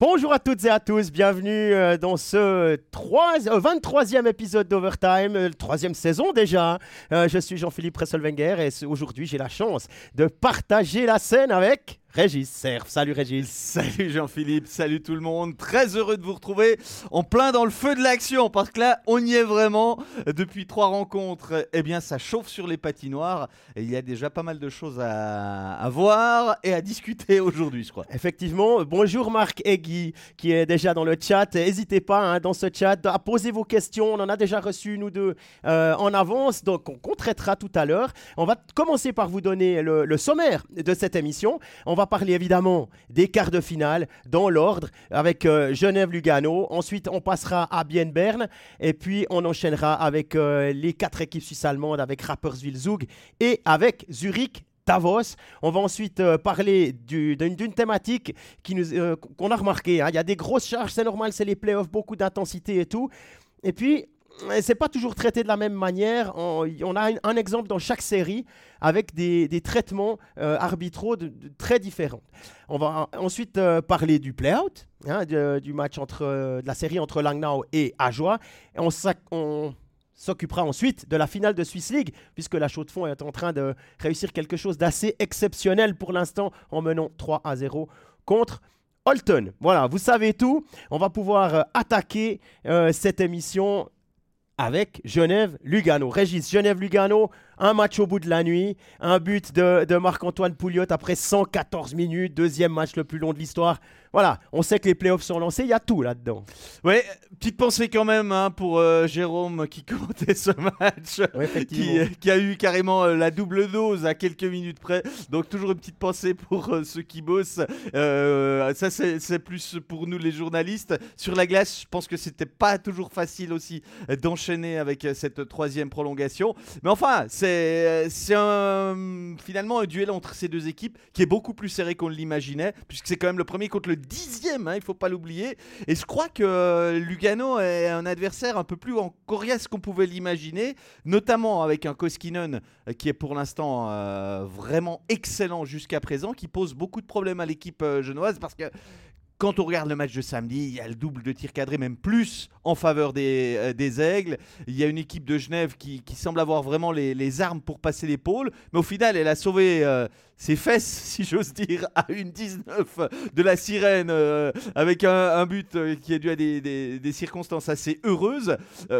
Bonjour à toutes et à tous, bienvenue euh, dans ce 3, 23e épisode d'Overtime, euh, troisième saison déjà. Euh, je suis Jean-Philippe Presselwenger et aujourd'hui j'ai la chance de partager la scène avec Régis Serf. Salut Régis. Salut Jean-Philippe, salut tout le monde. Très heureux de vous retrouver en plein dans le feu de l'action parce que là, on y est vraiment. Depuis trois rencontres, eh bien, ça chauffe sur les patinoires et il y a déjà pas mal de choses à, voir et à discuter aujourd'hui, je crois. Effectivement. Bonjour Marc Egui qui est déjà dans le chat. N'hésitez pas hein, dans ce chat à poser vos questions. On en a déjà reçu nous deux euh, en avance, donc on, traitera tout à l'heure. On va commencer par vous donner le, le sommaire de cette émission. On va parler évidemment des quarts de finale dans l'ordre avec euh, Genève-Lugano. Ensuite, on passera à Bienne-Berne et puis on enchaînera avec euh, les quatre équipes suisses-allemandes avec Rapperswil-Zug et avec Zurich Davos. On va ensuite euh, parler d'une thématique qu'on a remarqué. Hein. Il y a des grosses charges, c'est normal, c'est les playoffs, beaucoup d'intensité et tout. Et puis, c'est pas toujours traité de la même manière. On, a un, exemple dans chaque série avec des, traitements euh, arbitraux très différents. On va ensuite euh, parler du play-out, hein, du match entre euh, de la série entre Langnau et Ajoie. Et on, s'occupera ensuite de la finale de Swiss League, puisque la Chaux de Fonds est en train de réussir quelque chose d'assez exceptionnel pour l'instant en menant 3 à 0 contre Holton. Voilà, vous savez tout. On va pouvoir attaquer cette émission avec Genève-Lugano. Régis, Genève-Lugano, un match au bout de la nuit, un but de, Marc-Antoine Pouliot après 114 minutes, deuxième match le plus long de l'histoire. Voilà, on sait que les playoffs sont lancés, il y a tout là-dedans. Oui, petite pensée quand même hein, pour euh, Jérôme qui commentait ce match, qui, a eu carrément euh, la double dose à quelques minutes près. Donc toujours une petite pensée pour euh, ceux qui bossent. ça c'est plus pour nous les journalistes. Sur la glace, je pense que c'était pas toujours facile aussi d'enchaîner avec cette troisième prolongation. Mais enfin, c'est c'est finalement un duel entre ces deux équipes qui est beaucoup plus serré qu'on l'imaginait, puisque c'est quand même le premier contre le dixième, hein, il faut pas l'oublier. Et je crois que Lugano est un adversaire un peu plus en coriace qu'on pouvait l'imaginer, notamment avec un Koskinen euh, qui est pour l'instant euh, vraiment excellent jusqu'à présent, qui pose beaucoup de problèmes à l'équipe euh, genoise parce que quand on regarde le match de samedi, il y a le double de tir cadré, même plus en faveur des, euh, des Aigles. Il y a une équipe de Genève qui, qui semble avoir vraiment les, les armes pour passer l'épaule. Mais au final, elle a sauvé euh, ses fesses, si j'ose dire, à une 19 de la sirène, euh, avec un, but qui est dû à des, des, circonstances assez heureuses.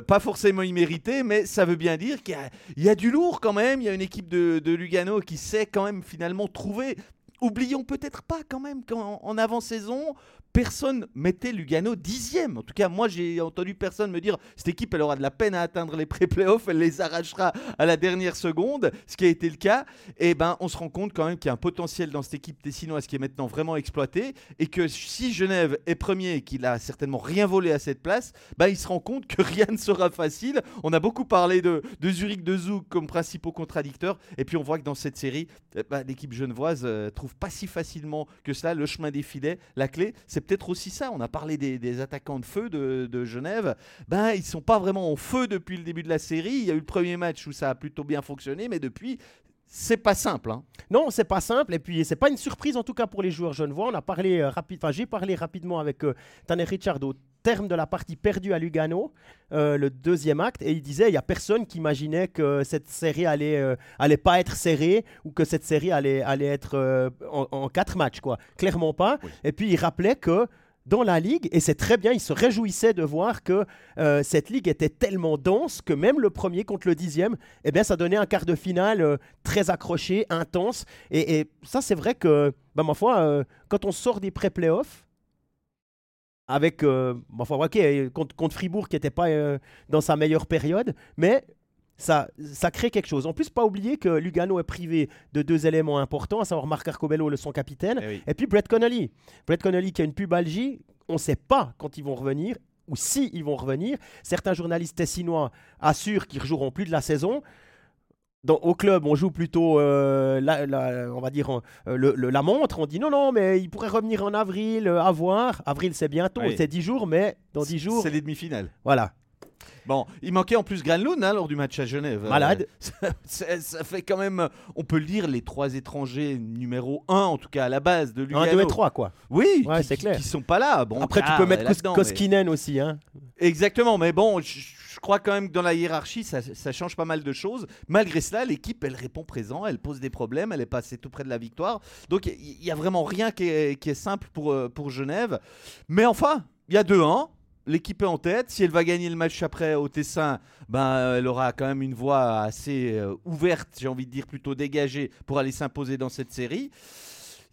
pas forcément imméritées, mais ça veut bien dire qu'il y, y, a du lourd quand même. Il y a une équipe de, de Lugano qui sait quand même finalement trouver Oublions peut-être pas quand même qu'en avant-saison, personne mettait Lugano dixième. En tout cas, moi, j'ai entendu personne me dire cette équipe, elle aura de la peine à atteindre les pré-playoffs, elle les arrachera à la dernière seconde, ce qui a été le cas. Et eh ben, on se rend compte quand même qu'il y a un potentiel dans cette équipe tessinoise qui est maintenant vraiment exploité et que si Genève est premier et qu'il a certainement rien volé à cette place, ben, il se rend compte que rien ne sera facile. On a beaucoup parlé de, Zurich, de Zouk comme principaux contradicteurs. Et puis, on voit que dans cette série, eh ben, l'équipe genevoise euh, trouve pas si facilement que cela le chemin des filets. La clé, c'est peut-être aussi ça. On a parlé des, attaquants de feu de, Genève. Ben, ils sont pas vraiment en feu depuis le début de la série. Il y a eu le premier match où ça a plutôt bien fonctionné, mais depuis, c'est pas simple. Hein. Non, c'est pas simple. Et puis, c'est pas une surprise, en tout cas pour les joueurs genevois. On a parlé euh, j'ai parlé rapidement avec euh, Tanner Richard au terme de la partie perdue à Lugano, euh, le deuxième acte, et il disait il y a personne qui imaginait que cette série allait, allait pas être serrée ou que cette série allait, allait être en, quatre matchs, quoi. Clairement pas. Et puis, il rappelait que dans la ligue, et c'est très bien, il se réjouissait de voir que euh, cette ligue était tellement dense que même le premier contre le dixième, eh bien, ça donnait un quart de finale euh, très accroché, intense. Et, ça, c'est vrai que, bah, ma foi, euh, quand on sort des pré-playoffs, avec, foi, ok, contre, contre Fribourg qui n'était pas dans sa meilleure période, mais ça, ça crée quelque chose. En plus, pas oublier que Lugano est privé de deux éléments importants, à savoir Marc Arcobello, le son capitaine, eh et puis Brett Connolly. Brett Connolly qui a une pubalgie, on ne sait pas quand ils vont revenir ou si ils vont revenir. Certains journalistes tessinois assurent qu'ils ne rejoueront plus de la saison. Dans, au club, on joue plutôt, euh, la, on va dire, euh, le, la montre. On dit non, non, mais il pourrait revenir en avril, euh, à voir. Avril, c'est bientôt, c'est 10 jours, mais dans 10 jours. C'est les demi-finales. Voilà Bon, il manquait en plus Granlund hein, lors du match à Genève. Malade. ça, fait quand même, on peut le dire, les trois étrangers numéro 1, en tout cas à la base de Lugano. 1, 2 et 3, quoi. Oui, c'est clair. Qui sont pas là. Bon, Après, tu peux mettre Koskinen aussi. Hein. Exactement, mais bon, je, crois quand même que dans la hiérarchie, ça, change pas mal de choses. Malgré cela, l'équipe, elle répond présent, elle pose des problèmes, elle est passée tout près de la victoire. Donc, il n'y a vraiment rien qui est, qui est simple pour, euh, pour Genève. Mais enfin, il y a 2-1 l'équipe est en tête. Si elle va gagner le match après au Tessin, ben, elle aura quand même une voie assez euh, ouverte, j'ai envie de dire plutôt dégagée, pour aller s'imposer dans cette série.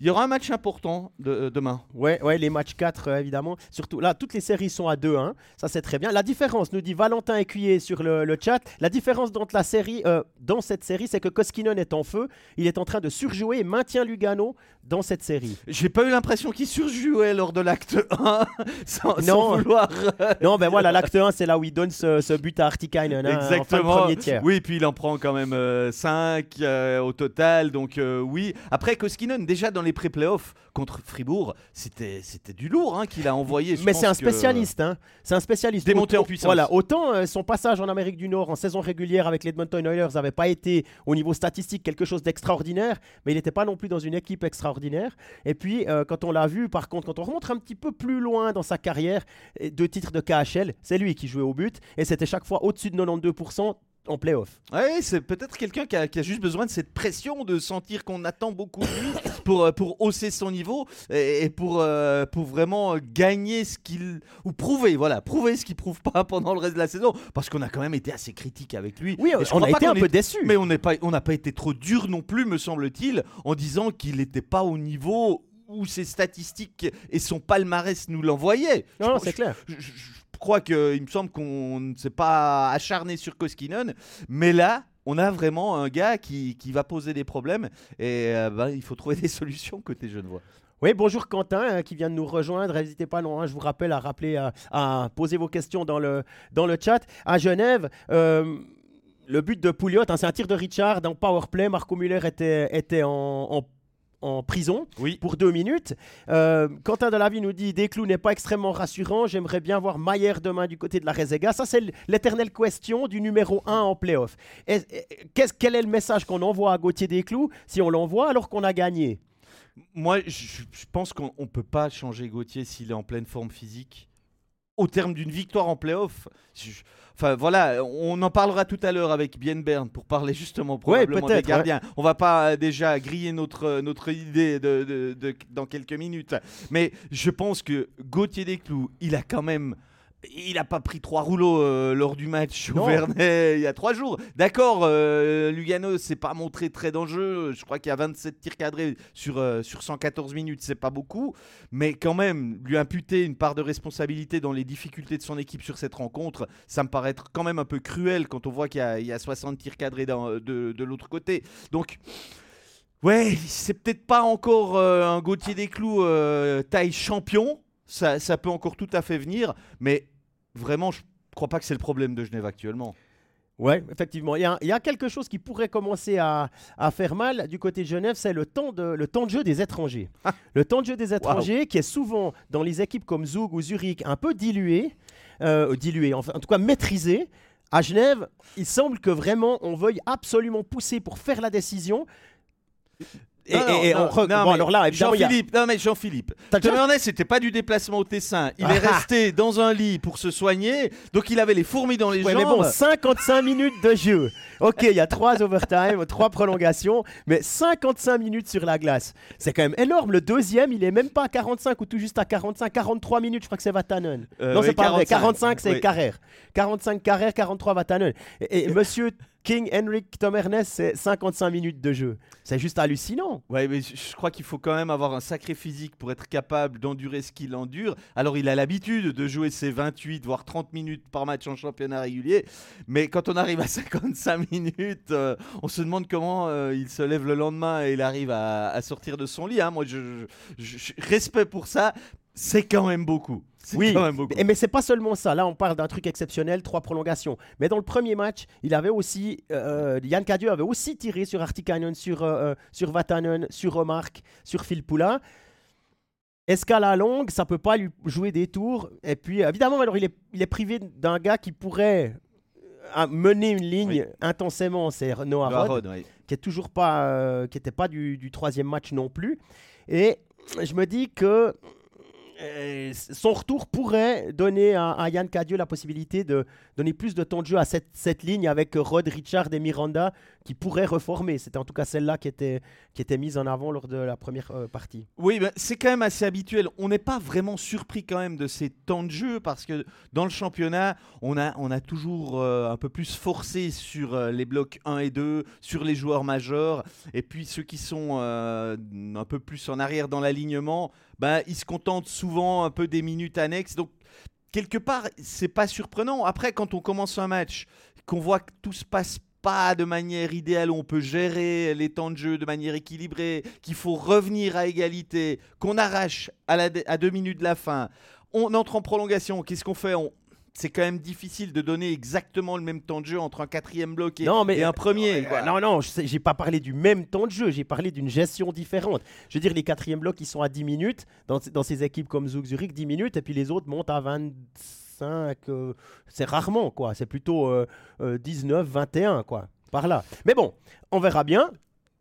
Il y aura un match important euh, demain. Ouais, ouais, les matchs 4, euh, évidemment. Surtout là, toutes les séries sont à 2-1. Ça, c'est très bien. La différence, nous dit Valentin Écuyer sur le, chat, la différence dans, la série, euh, dans cette série, c'est que Koskinen est en feu. Il est en train de surjouer et maintient Lugano dans cette série. J'ai pas eu l'impression qu'il surjouait lors de l'acte 1, sans, non. vouloir. non, ben voilà, l'acte 1, c'est là où il donne ce, but à Artikainen. Hein, Exactement. En premier tiers. Oui, puis il en prend quand même 5 au total. Donc, oui. Après, Koskinen, déjà dans les pré-playoffs contre Fribourg, c'était c'était du lourd hein, qu'il a envoyé. Mais c'est un spécialiste, hein. c'est un spécialiste. Démonté en puissance. Voilà, autant euh, son passage en Amérique du Nord en saison régulière avec les Edmonton Oilers n'avait pas été au niveau statistique quelque chose d'extraordinaire, mais il n'était pas non plus dans une équipe extraordinaire. Et puis euh, quand on l'a vu, par contre, quand on remonte un petit peu plus loin dans sa carrière, deux titres de KHL, c'est lui qui jouait au but et c'était chaque fois au-dessus de 92% en playoff. Oui, c'est peut-être quelqu'un qui a, juste besoin de cette pression, de sentir qu'on attend beaucoup de lui pour, euh, pour hausser son niveau et, pour, euh, pour vraiment gagner ce qu'il. ou prouver, voilà, prouver ce qu'il prouve pas pendant le reste de la saison. Parce qu'on a quand même été assez critique avec lui. Oui, on a été un peu déçu. Mais on n'a pas, pas été trop dur non plus, me semble-t-il, en disant qu'il n'était pas au niveau où ses statistiques et son palmarès nous l'envoyaient. Non, c'est clair crois qu'il me semble qu'on ne s'est pas acharné sur Koskinen, mais là, on a vraiment un gars qui, qui va poser des problèmes et euh, bah, il faut trouver des solutions côté Genevois. Oui, bonjour Quentin hein, qui vient de nous rejoindre. N'hésitez pas, non, hein, je vous rappelle à rappeler, à, poser vos questions dans le, dans le chat. À Genève, euh, le but de Pouliot, hein, c'est un tir de Richard dans Powerplay. Marco Muller était, était en, en en prison pour deux minutes. Euh, Quentin Delavie nous dit Desclous n'est pas extrêmement rassurant. J'aimerais bien voir Maillère demain du côté de la Rezega. Ça, c'est l'éternelle question du numéro 1 en playoff. quel est le message qu'on envoie à Gauthier Desclous si on l'envoie alors qu'on a gagné? Moi, je, pense qu'on ne peut pas changer Gauthier s'il est en pleine forme physique. Au terme d'une victoire en playoff, Enfin voilà, on en parlera tout à l'heure avec Bien Bern pour parler justement probablement des gardiens. On va pas euh, déjà griller notre, euh, notre idée de, dans quelques minutes. Mais je pense que Gauthier Desclous, il a quand même il n'a pas pris trois rouleaux euh, lors du match au Vernet il y a trois jours. D'accord, euh, Lugano s'est pas montré très dangereux. Je crois qu'il y a 27 tirs cadrés sur, euh, sur 114 minutes, c'est pas beaucoup. Mais quand même, lui imputer une part de responsabilité dans les difficultés de son équipe sur cette rencontre, ça me paraît être quand même un peu cruel quand on voit qu'il y, y, a 60 tirs cadrés dans, de, de l'autre côté. Donc. Ouais, c'est peut-être pas encore un Gauthier des Clous taille champion, ça, ça, peut encore tout à fait venir, mais vraiment, je ne crois pas que c'est le problème de Genève actuellement. Oui, effectivement. Il y, a, quelque chose qui pourrait commencer à, faire mal du côté de Genève, c'est le, temps de, le temps de jeu des étrangers. Ah. Le temps de jeu des étrangers qui est souvent dans les équipes comme Zug ou Zurich un peu dilué, euh, dilué en, en tout cas maîtrisé. À Genève, il semble que vraiment on veuille absolument pousser pour faire la décision. Et, non, bon, alors là, Jean-Philippe, non mais Jean-Philippe, Ernest, c'était pas du déplacement au Tessin. Il est ah. resté dans un lit pour se soigner, donc il avait les fourmis dans les ouais, jambes. Mais bon, 55 minutes de jeu. Ok, il y a trois overtime, trois prolongations, mais 55 minutes sur la glace. C'est quand même énorme. Le deuxième, il est même pas à 45 ou tout juste à 45, 43 minutes. Je crois que c'est Vatanen. Euh, non, c'est pas vrai. 45, c'est Carrère. 45 Carrère, 43 Vatanen. Et, et monsieur King Henrik Tom Ernest, c'est 55 minutes de jeu. C'est juste hallucinant. Ouais, mais je crois qu'il faut quand même avoir un sacré physique pour être capable d'endurer ce qu'il endure. Alors, il a l'habitude de jouer ses 28, voire 30 minutes par match en championnat régulier. Mais quand on arrive à 55 minutes, euh, on se demande comment euh, il se lève le lendemain et il arrive à, sortir de son lit. Hein. Moi, je, je, respect pour ça. C'est quand même beaucoup. Oui, quand même beaucoup. mais c'est pas seulement ça. Là, on parle d'un truc exceptionnel, trois prolongations. Mais dans le premier match, il avait aussi, euh, Yann Cadieux avait aussi tiré sur Artikainen, sur, euh, euh, sur Vatanen, sur Remarque, sur Phil Poula. est-ce qu'à la longue, ça peut pas lui jouer des tours? Et puis, évidemment, alors il est, il est privé d'un gars qui pourrait euh, mener une ligne intensément, c'est Noah, Rod, qui est toujours pas, euh, qui n'était pas du, du, troisième match non plus. Et je me dis que euh, son retour pourrait donner à, Yann Cadieux la possibilité de donner plus de temps de jeu à cette ligne avec Rod, Richard et Miranda qui pourrait reformer. C'était en tout cas celle-là qui était, qui était mise en avant lors de la première euh, partie. Oui, ben, c'est quand même assez habituel. On n'est pas vraiment surpris quand même de ces temps de jeu parce que dans le championnat, on a, on a toujours euh, un peu plus forcé sur les blocs 1 et 2, sur les joueurs majeurs. Et puis ceux qui sont un peu plus en arrière dans l'alignement, ben, ils se contentent souvent un peu des minutes annexes. Donc, quelque part, c'est pas surprenant. Après, quand on commence un match, qu'on voit que tout se passe pas de manière idéale, on peut gérer les temps de jeu de manière équilibrée, qu'il faut revenir à égalité, qu'on arrache à, la, à deux minutes de la fin, on entre en prolongation, qu'est-ce qu'on fait? On, c'est quand même difficile de donner exactement le même temps de jeu entre un quatrième bloc et, un premier. Euh, non, non, j'ai pas parlé du même temps de jeu, j'ai parlé d'une gestion différente. Je veux dire, les quatrièmes blocs, ils sont à 10 minutes, dans, dans ces équipes comme Zug Zurich, 10 minutes, et puis les autres montent à 25. Euh, c'est rarement, quoi. C'est plutôt 19, euh, 21, quoi. Par là. Mais bon, on verra bien.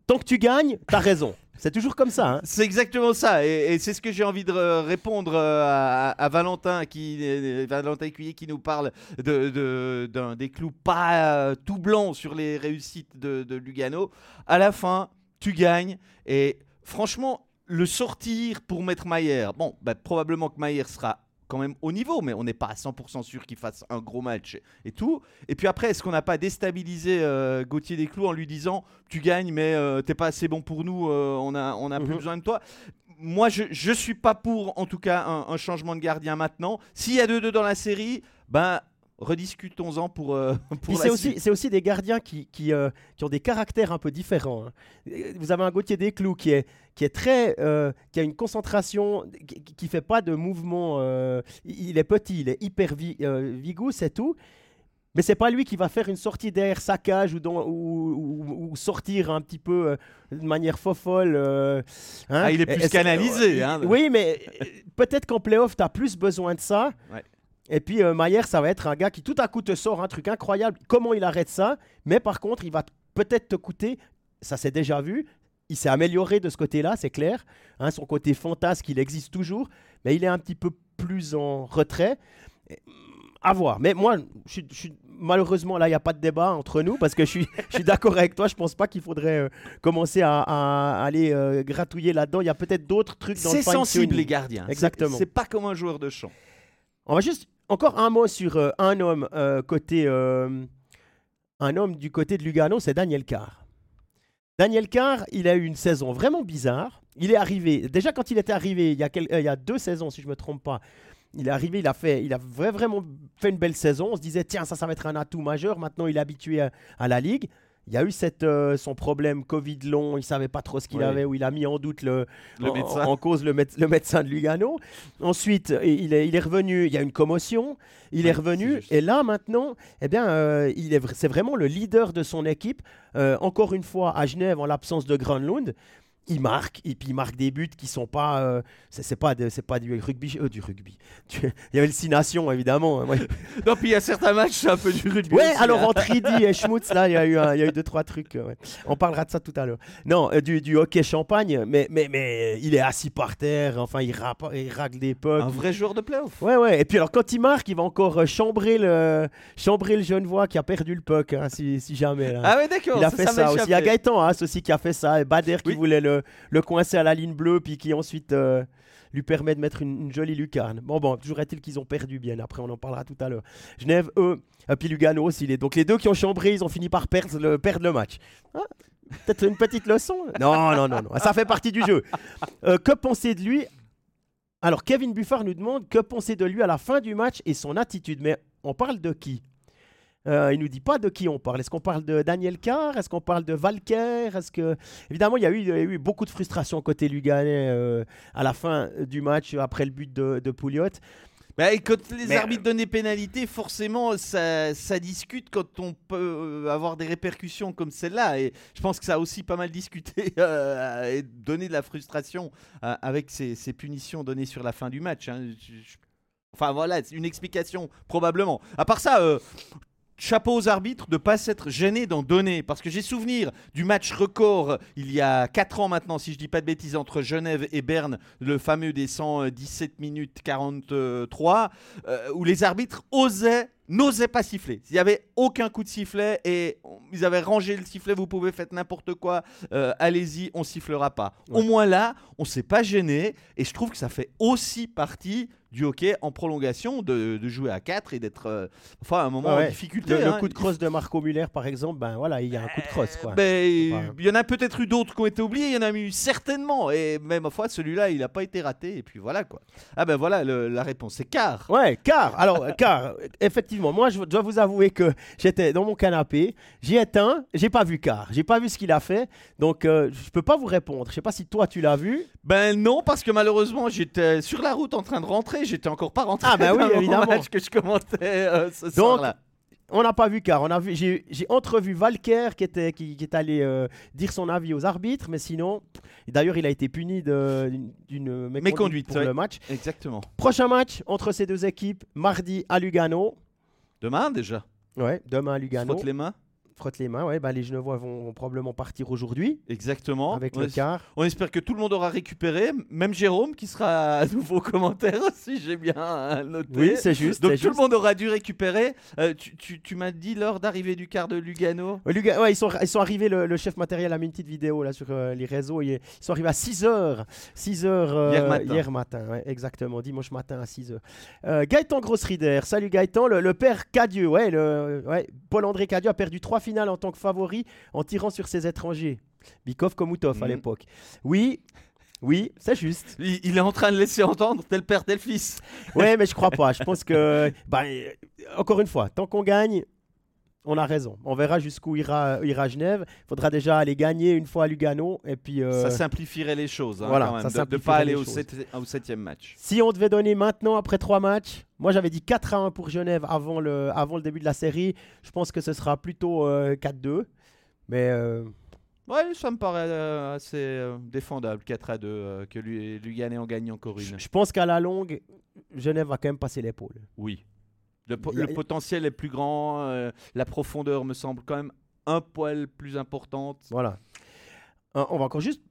Tant que tu gagnes, t'as raison. C'est toujours comme ça. Hein. C'est exactement ça. Et, c'est ce que j'ai envie de répondre euh, à, Valentin, qui, euh, Valentin qui nous parle de, des clous pas euh, tout blancs sur les réussites de, Lugano. À la fin, tu gagnes. Et franchement, le sortir pour mettre Maillère, bon, bah, probablement que Maillère sera quand même au niveau, mais on n'est pas à 100% sûr qu'il fasse un gros match et tout. Et puis après, est-ce qu'on n'a pas déstabilisé euh, Gauthier Desclous en lui disant tu gagnes, mais tu euh, t'es pas assez bon pour nous, euh, on a, on a plus mhm. besoin de toi moi, je ne suis pas pour, en tout cas, un, changement de gardien maintenant. S'il y a 2-2 dans la série, ben, rediscutons-en pour, euh, pour c'est aussi, c'est aussi des gardiens qui, qui, euh, qui, ont des caractères un peu différents. Hein. Vous avez un Gauthier Desclous qui est, qui est très, euh, qui a une concentration, qui, ne fait pas de mouvement. il est petit, il est hyper vigou, c'est tout. Mais c'est pas lui qui va faire une sortie derrière sa cage ou, ou, ou, sortir un petit peu de manière fofolle. Hein. Ah, il est plus canalisé. Hein. Oui, mais peut-être qu'en playoff, tu as plus besoin de ça. Ouais. Et puis euh, Maillère, ça va être un gars qui tout à coup te sort un truc incroyable. Comment il arrête ça? Mais par contre, il va peut-être te coûter, ça s'est déjà vu, il s'est amélioré de ce côté-là, c'est clair. Hein, son côté fantasque, il existe toujours, mais il est un petit peu plus en retrait. À voir. Mais moi, je, malheureusement, là, il n'y a pas de débat entre nous parce que je suis, je suis d'accord avec toi. Je pense pas qu'il faudrait euh, commencer à, aller euh, gratouiller là-dedans. Il y a peut-être d'autres trucs dans le C'est sensible, les gardiens. Exactement. C'est pas comme un joueur de champ. On va juste encore un mot sur euh, un homme euh, côté euh, un homme du côté de Lugano, c'est Daniel Carr. Daniel Carr, il a eu une saison vraiment bizarre. Il est arrivé, déjà quand il était arrivé, il y a, deux saisons si je ne me trompe pas, il est arrivé, il a, fait, il a vraiment fait une belle saison. On se disait, tiens, ça, ça va être un atout majeur. Maintenant, il est habitué à la Ligue. Il y a eu cette, euh, son problème Covid long, il savait pas trop ce qu'il avait, où il a mis en doute le, en, cause le, le, médecin de Lugano. Ensuite, il est, il est revenu, il y a une commotion, il est revenu, et là maintenant, eh bien, euh, il est, c'est vraiment le leader de son équipe. Euh, encore une fois, à Genève, en l'absence de Granlund, il marque et puis il marque des buts qui sont pas euh, c'est pas c'est pas du rugby euh, du rugby. Il y avait le Six Nations évidemment hein, non puis il y a certains matchs c'est un peu du rugby ouais alors entre Ridi et Schmutz là il y a eu il y a eu deux trois trucs euh, on parlera de ça tout à l'heure. Non du, du, hockey champagne mais, mais mais il est assis par terre enfin il, rappe, il racle des pucks un vrai joueur de playoff. Ouais ouais et puis alors quand il marque il va encore chambrer le chambrer le jeune voix qui a perdu le puck hein, si, si, jamais ah ouais d'accord il a fait ça, aussi. Il y a Gaëtan hein, aussi qui a fait ça et Bader qui voulait le le, coincer à la ligne bleue, puis qui ensuite euh, lui permet de mettre une, jolie lucarne. Bon, bon, toujours est-il qu'ils ont perdu bien. Après, on en parlera tout à l'heure. Genève, eux, et puis Lugano aussi. Les... Donc les deux qui ont chambré, ils ont fini par perdre le, le match. Ah, peut-être une petite leçon Non, non, non, non. Ça fait partie du jeu. Euh, que penser de lui? Alors, Kevin Buffard nous demande que penser de lui à la fin du match et son attitude. Mais on parle de qui? Euh, il nous dit pas de qui on parle. Est-ce qu'on parle de Daniel Carr? Est-ce qu'on parle de Valker? Est-ce que évidemment il y, a eu, eu beaucoup de frustration côté Luganais euh, à la fin du match après le but de, de Pouliot. Bah, quand les arbitres donnent des pénalités, forcément, ça, ça, discute quand on peut euh, avoir des répercussions comme celle-là. Et je pense que ça a aussi pas mal discuté euh, et donné de la frustration euh, avec ces, ces, punitions données sur la fin du match. Hein. Enfin voilà, c'est une explication probablement. À part ça, chapeau aux arbitres de ne pas s'être gênés d'en donner. Parce que j'ai souvenir du match record il y a 4 ans maintenant, si je dis pas de bêtises, entre Genève et Berne, le fameux des 117 minutes 43, euh, où les arbitres osaient n'osaient pas siffler. Il n'y avait aucun coup de sifflet et ils avaient rangé le sifflet, vous pouvez faire n'importe quoi, euh, allez-y, on sifflera pas. Au moins là, on s'est pas gêné et je trouve que ça fait aussi partie du hockey en prolongation, de, jouer à 4 et d'être euh, enfin à un moment en difficulté. Le, hein. coup de crosse de Marco Muller, par exemple, ben voilà, il y a un coup de crosse. Quoi. Ben, il y en a peut-être eu d'autres qui ont été oubliés, il y en a eu certainement. Et même fois, celui-là, il n'a pas été raté. Et puis voilà quoi. Ah ben voilà, la réponse, c'est car. Ouais, car. Alors, car, effectivement, moi, je dois vous avouer que j'étais dans mon canapé, j'ai éteint, j'ai pas vu car, j'ai pas vu ce qu'il a fait, donc euh, je peux pas vous répondre. Je sais pas si toi tu l'as vu. Ben non, parce que malheureusement, j'étais sur la route en train de rentrer j'étais encore pas rentré ah, bah oui, évidemment. match que je commentais euh, ce Donc, là On n'a pas vu car on a vu, j'ai, entrevu Valker qui était qui, est allé euh, dire son avis aux arbitres, mais sinon, d'ailleurs il a été puni d'une méconduite, pour le match. Exactement. Prochain match entre ces deux équipes, mardi à Lugano. Demain déjà. Ouais, demain à Lugano. Frotte les mains frotte les mains. Ouais, bah, les Genevois vont, probablement partir aujourd'hui. Exactement. Avec le quart. On espère que tout le monde aura récupéré, même Jérôme qui sera à nouveau commentaire si j'ai bien noté. Oui, c'est juste. Donc tout le monde aura dû récupérer. Euh, tu, m'as dit l'heure d'arrivée du quart de Lugano ouais, ils, sont, ils sont arrivés, le, chef matériel a mis une petite vidéo là, sur euh, les réseaux. Ils, sont arrivés à 6h. 6h euh, hier matin. exactement, dimanche matin à 6h. Gaëtan Grossrider, salut Gaëtan. Le, père Cadieux, ouais, le, ouais, Paul-André Cadieux a perdu en tant que favori en tirant sur ses étrangers. Bikov comme Outov à mhm. l'époque. Oui, oui, c'est juste. Il, est en train de laisser entendre tel père, tel fils. Ouais, mais je crois pas. Je pense que, bah, encore une fois, tant qu'on gagne, on a raison. On verra jusqu'où ira, ira Genève. Il faudra déjà aller gagner une fois à Lugano. Et puis, euh, Ça simplifierait les choses. Hein, voilà, ça de ne pas aller au, au, septième match. Si on devait donner maintenant, après trois matchs, moi j'avais dit 4 à 1 pour Genève avant le, avant le début de la série. Je pense que ce sera plutôt 4-2. Euh, Mais. Euh, ouais, ça me paraît assez défendable, 4 à 2, que Luganais en gagne encore une. Je pense qu'à la longue, Genève va quand même passer l'épaule. Oui. Le, potentiel est plus grand, euh, la profondeur me semble quand même un poil plus importante. Voilà. Euh, on va encore juste.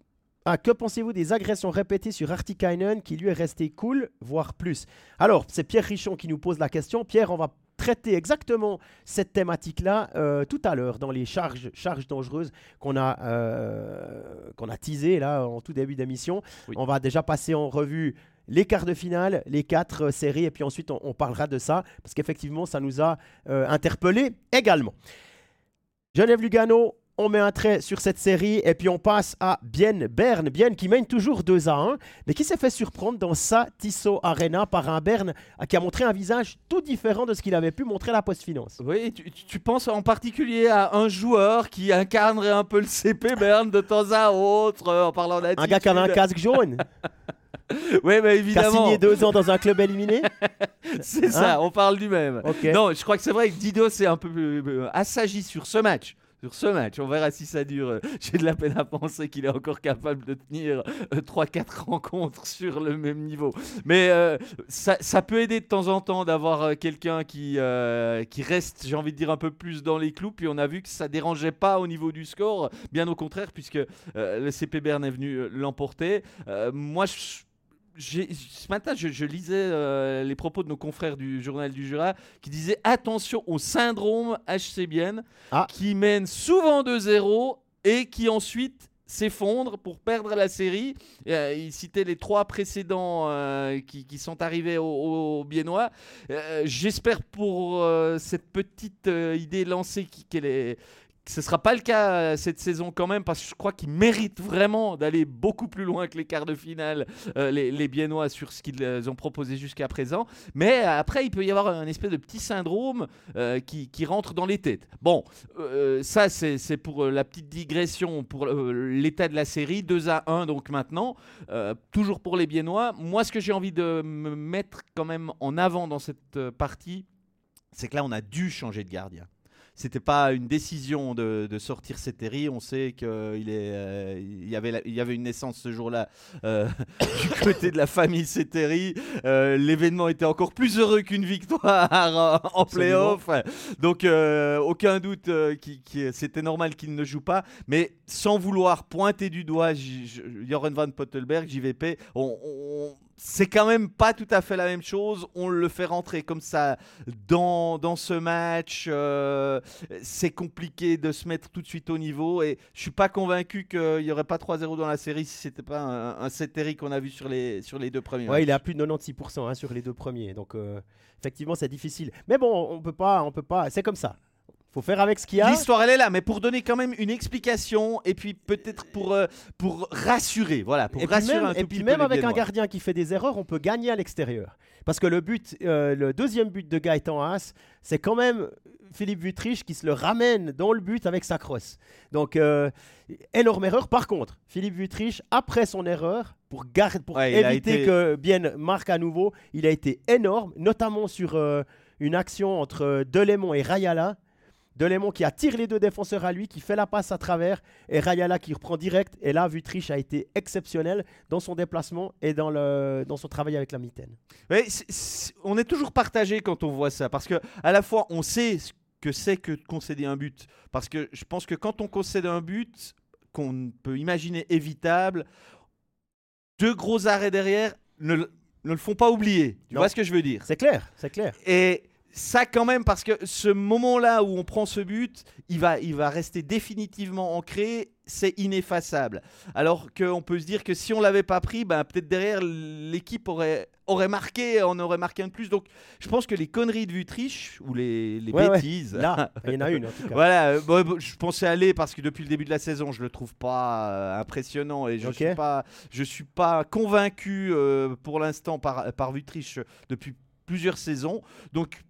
Ah, que pensez-vous des agressions répétées sur Artikainen qui lui est resté cool, voire plus? Alors, c'est Pierre Richon qui nous pose la question. Pierre, on va traiter exactement cette thématique-là euh, tout à l'heure dans les charges, charges dangereuses qu'on a, qu'on a teasées là en tout début d'émission. On va déjà passer en revue les quarts de finale, les quatre euh, séries, et puis ensuite on, parlera de ça, parce qu'effectivement, ça nous a euh, interpellés également. Genève-Lugano, on met un trait sur cette série, et puis on passe à Bienne Berne. Bienne qui mène toujours 2 à 1, mais qui s'est fait surprendre dans sa Tissot Arena par un Berne qui a montré un visage tout différent de ce qu'il avait pu montrer à la post-finance. Oui, tu, penses en particulier à un joueur qui incarnerait un peu le CP Berne de temps à autre, euh, en parlant d'attitude. Un gars qui avait un casque jaune Oui, mais évidemment. Qui a signé deux ans dans un club éliminé? C'est ça, hein on parle du même. Non, je crois que c'est vrai que Dido s'est un peu euh, assagi sur ce match sur ce match. On verra si ça dure. J'ai de la peine à penser qu'il est encore capable de tenir 3-4 euh, rencontres sur le même niveau. Mais euh, ça, ça, peut aider de temps en temps d'avoir quelqu'un qui, qui reste, j'ai envie de dire, un peu plus dans les clous. Puis on a vu que ça dérangeait pas au niveau du score. Bien au contraire, puisque le CP Bern est venu l'emporter. moi, je ce matin, je, lisais euh, les propos de nos confrères du journal du Jura qui disaient attention au syndrome HCBN ah. qui mène souvent de 0 et qui ensuite s'effondre pour perdre la série. Euh, il citait les trois précédents euh, qui, sont arrivés aux au Biennois. J'espère pour cette petite idée lancée qu'elle est ce ne sera pas le cas euh, cette saison quand même, parce que je crois qu'ils méritent vraiment d'aller beaucoup plus loin que les quarts de finale, euh, les, Biennois, sur ce qu'ils euh, ont proposé jusqu'à présent. Mais après, il peut y avoir un espèce de petit syndrome qui, qui, rentre dans les têtes. Bon, ça, c'est pour la petite digression, pour l'état de la série, 2 à 1 donc maintenant, toujours pour les Biennois. Moi, ce que j'ai envie de me mettre quand même en avant dans cette partie, c'est que là, on a dû changer de gardien c'était pas une décision de, sortir Ceteri. On sait qu'il euh, y, avait il y avait une naissance ce jour-là euh, du côté de la famille Ceteri. Euh, l'événement était encore plus heureux qu'une victoire en playoff. Donc, aucun doute, qui, c'était normal qu'il ne joue pas. Mais sans vouloir pointer du doigt Joren van Pottelberg, JVP, on c'est quand même pas tout à fait la même chose. On le fait rentrer comme ça dans, dans ce match. Euh, c'est compliqué de se mettre tout de suite au niveau. Et je suis pas convaincu qu'il y aurait pas 3-0 dans la série si c'était pas un, un qu'on a vu sur les, sur les deux premiers. Ouais, il est à plus de 96% hein, sur les deux premiers. Donc euh, effectivement, c'est difficile. Mais bon, on peut pas, on peut pas. C'est comme ça faut faire avec ce qu'il y a. L'histoire, elle est là, mais pour donner quand même une explication et puis peut-être pour, euh, pour rassurer. Voilà, pour et rassurer même, Et puis même avec un gardien qui fait des erreurs, on peut gagner à l'extérieur. Parce que le but, euh, le deuxième but de Gaëtan Haas, c'est quand même Philippe Vutriche qui se le ramène dans le but avec sa crosse. Donc, euh, énorme erreur. Par contre, Philippe Vutriche, après son erreur, pour, pour éviter que Bien marque à nouveau, il a été énorme, notamment sur une action entre Delémont et Rayala Delémont qui attire les deux défenseurs à lui, qui fait la passe à travers, et Rayala qui reprend direct. Et là, Vutriche a été exceptionnel dans son déplacement et dans, le, dans son travail avec la mitaine. on est toujours partagé quand on voit ça, parce que à la fois on sait ce que c'est que de concéder un but, parce que je pense que quand on concède un but qu'on peut imaginer évitable, deux gros arrêts derrière ne, ne le font pas oublier. Tu vois ce que je veux dire? C'est clair, c'est clair. Et ça quand même parce que ce moment-là où on prend ce but, il va, il va rester définitivement ancré, c'est ineffaçable. Alors qu'on peut se dire que si on l'avait pas pris, ben, peut-être derrière l'équipe aurait, aurait marqué, on aurait marqué un de plus. Donc je pense que les conneries de Vutriche ou les, les bêtises, là, il y en a une. En tout cas. voilà, euh, je pensais aller parce que depuis le début de la saison, je le trouve pas euh, impressionnant et je ne suis pas, je suis pas convaincu euh, pour l'instant par par Vutriche depuis plusieurs saisons. Donc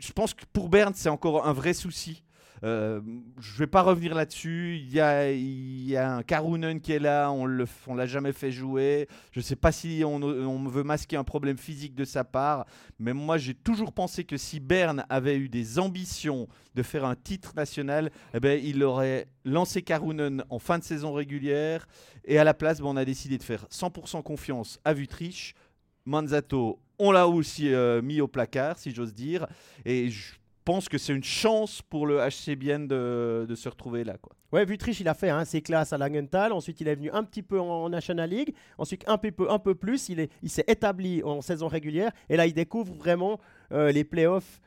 je pense que pour Berne, c'est encore un vrai souci. Euh, je ne vais pas revenir là-dessus. Il y a, un Karunen qui est là, on ne l'a jamais fait jouer. Je ne sais pas si on, on, veut masquer un problème physique de sa part, mais moi j'ai toujours pensé que si Berne avait eu des ambitions de faire un titre national, eh ben, il aurait lancé Karunen en fin de saison régulière, et à la place, ben, on a décidé de faire 100% confiance à Vutriche. Manzato on l'a aussi euh, mis au placard, si j'ose dire. Et je pense que c'est une chance pour le HC Bien de, se retrouver là. Quoi. Ouais, il a fait hein, ses classes à Langenthal. Ensuite, il est venu un petit peu en, National League. Ensuite, un peu, un peu plus. Il, est, il s'est établi en saison régulière. Et là, il découvre vraiment euh, les playoffs.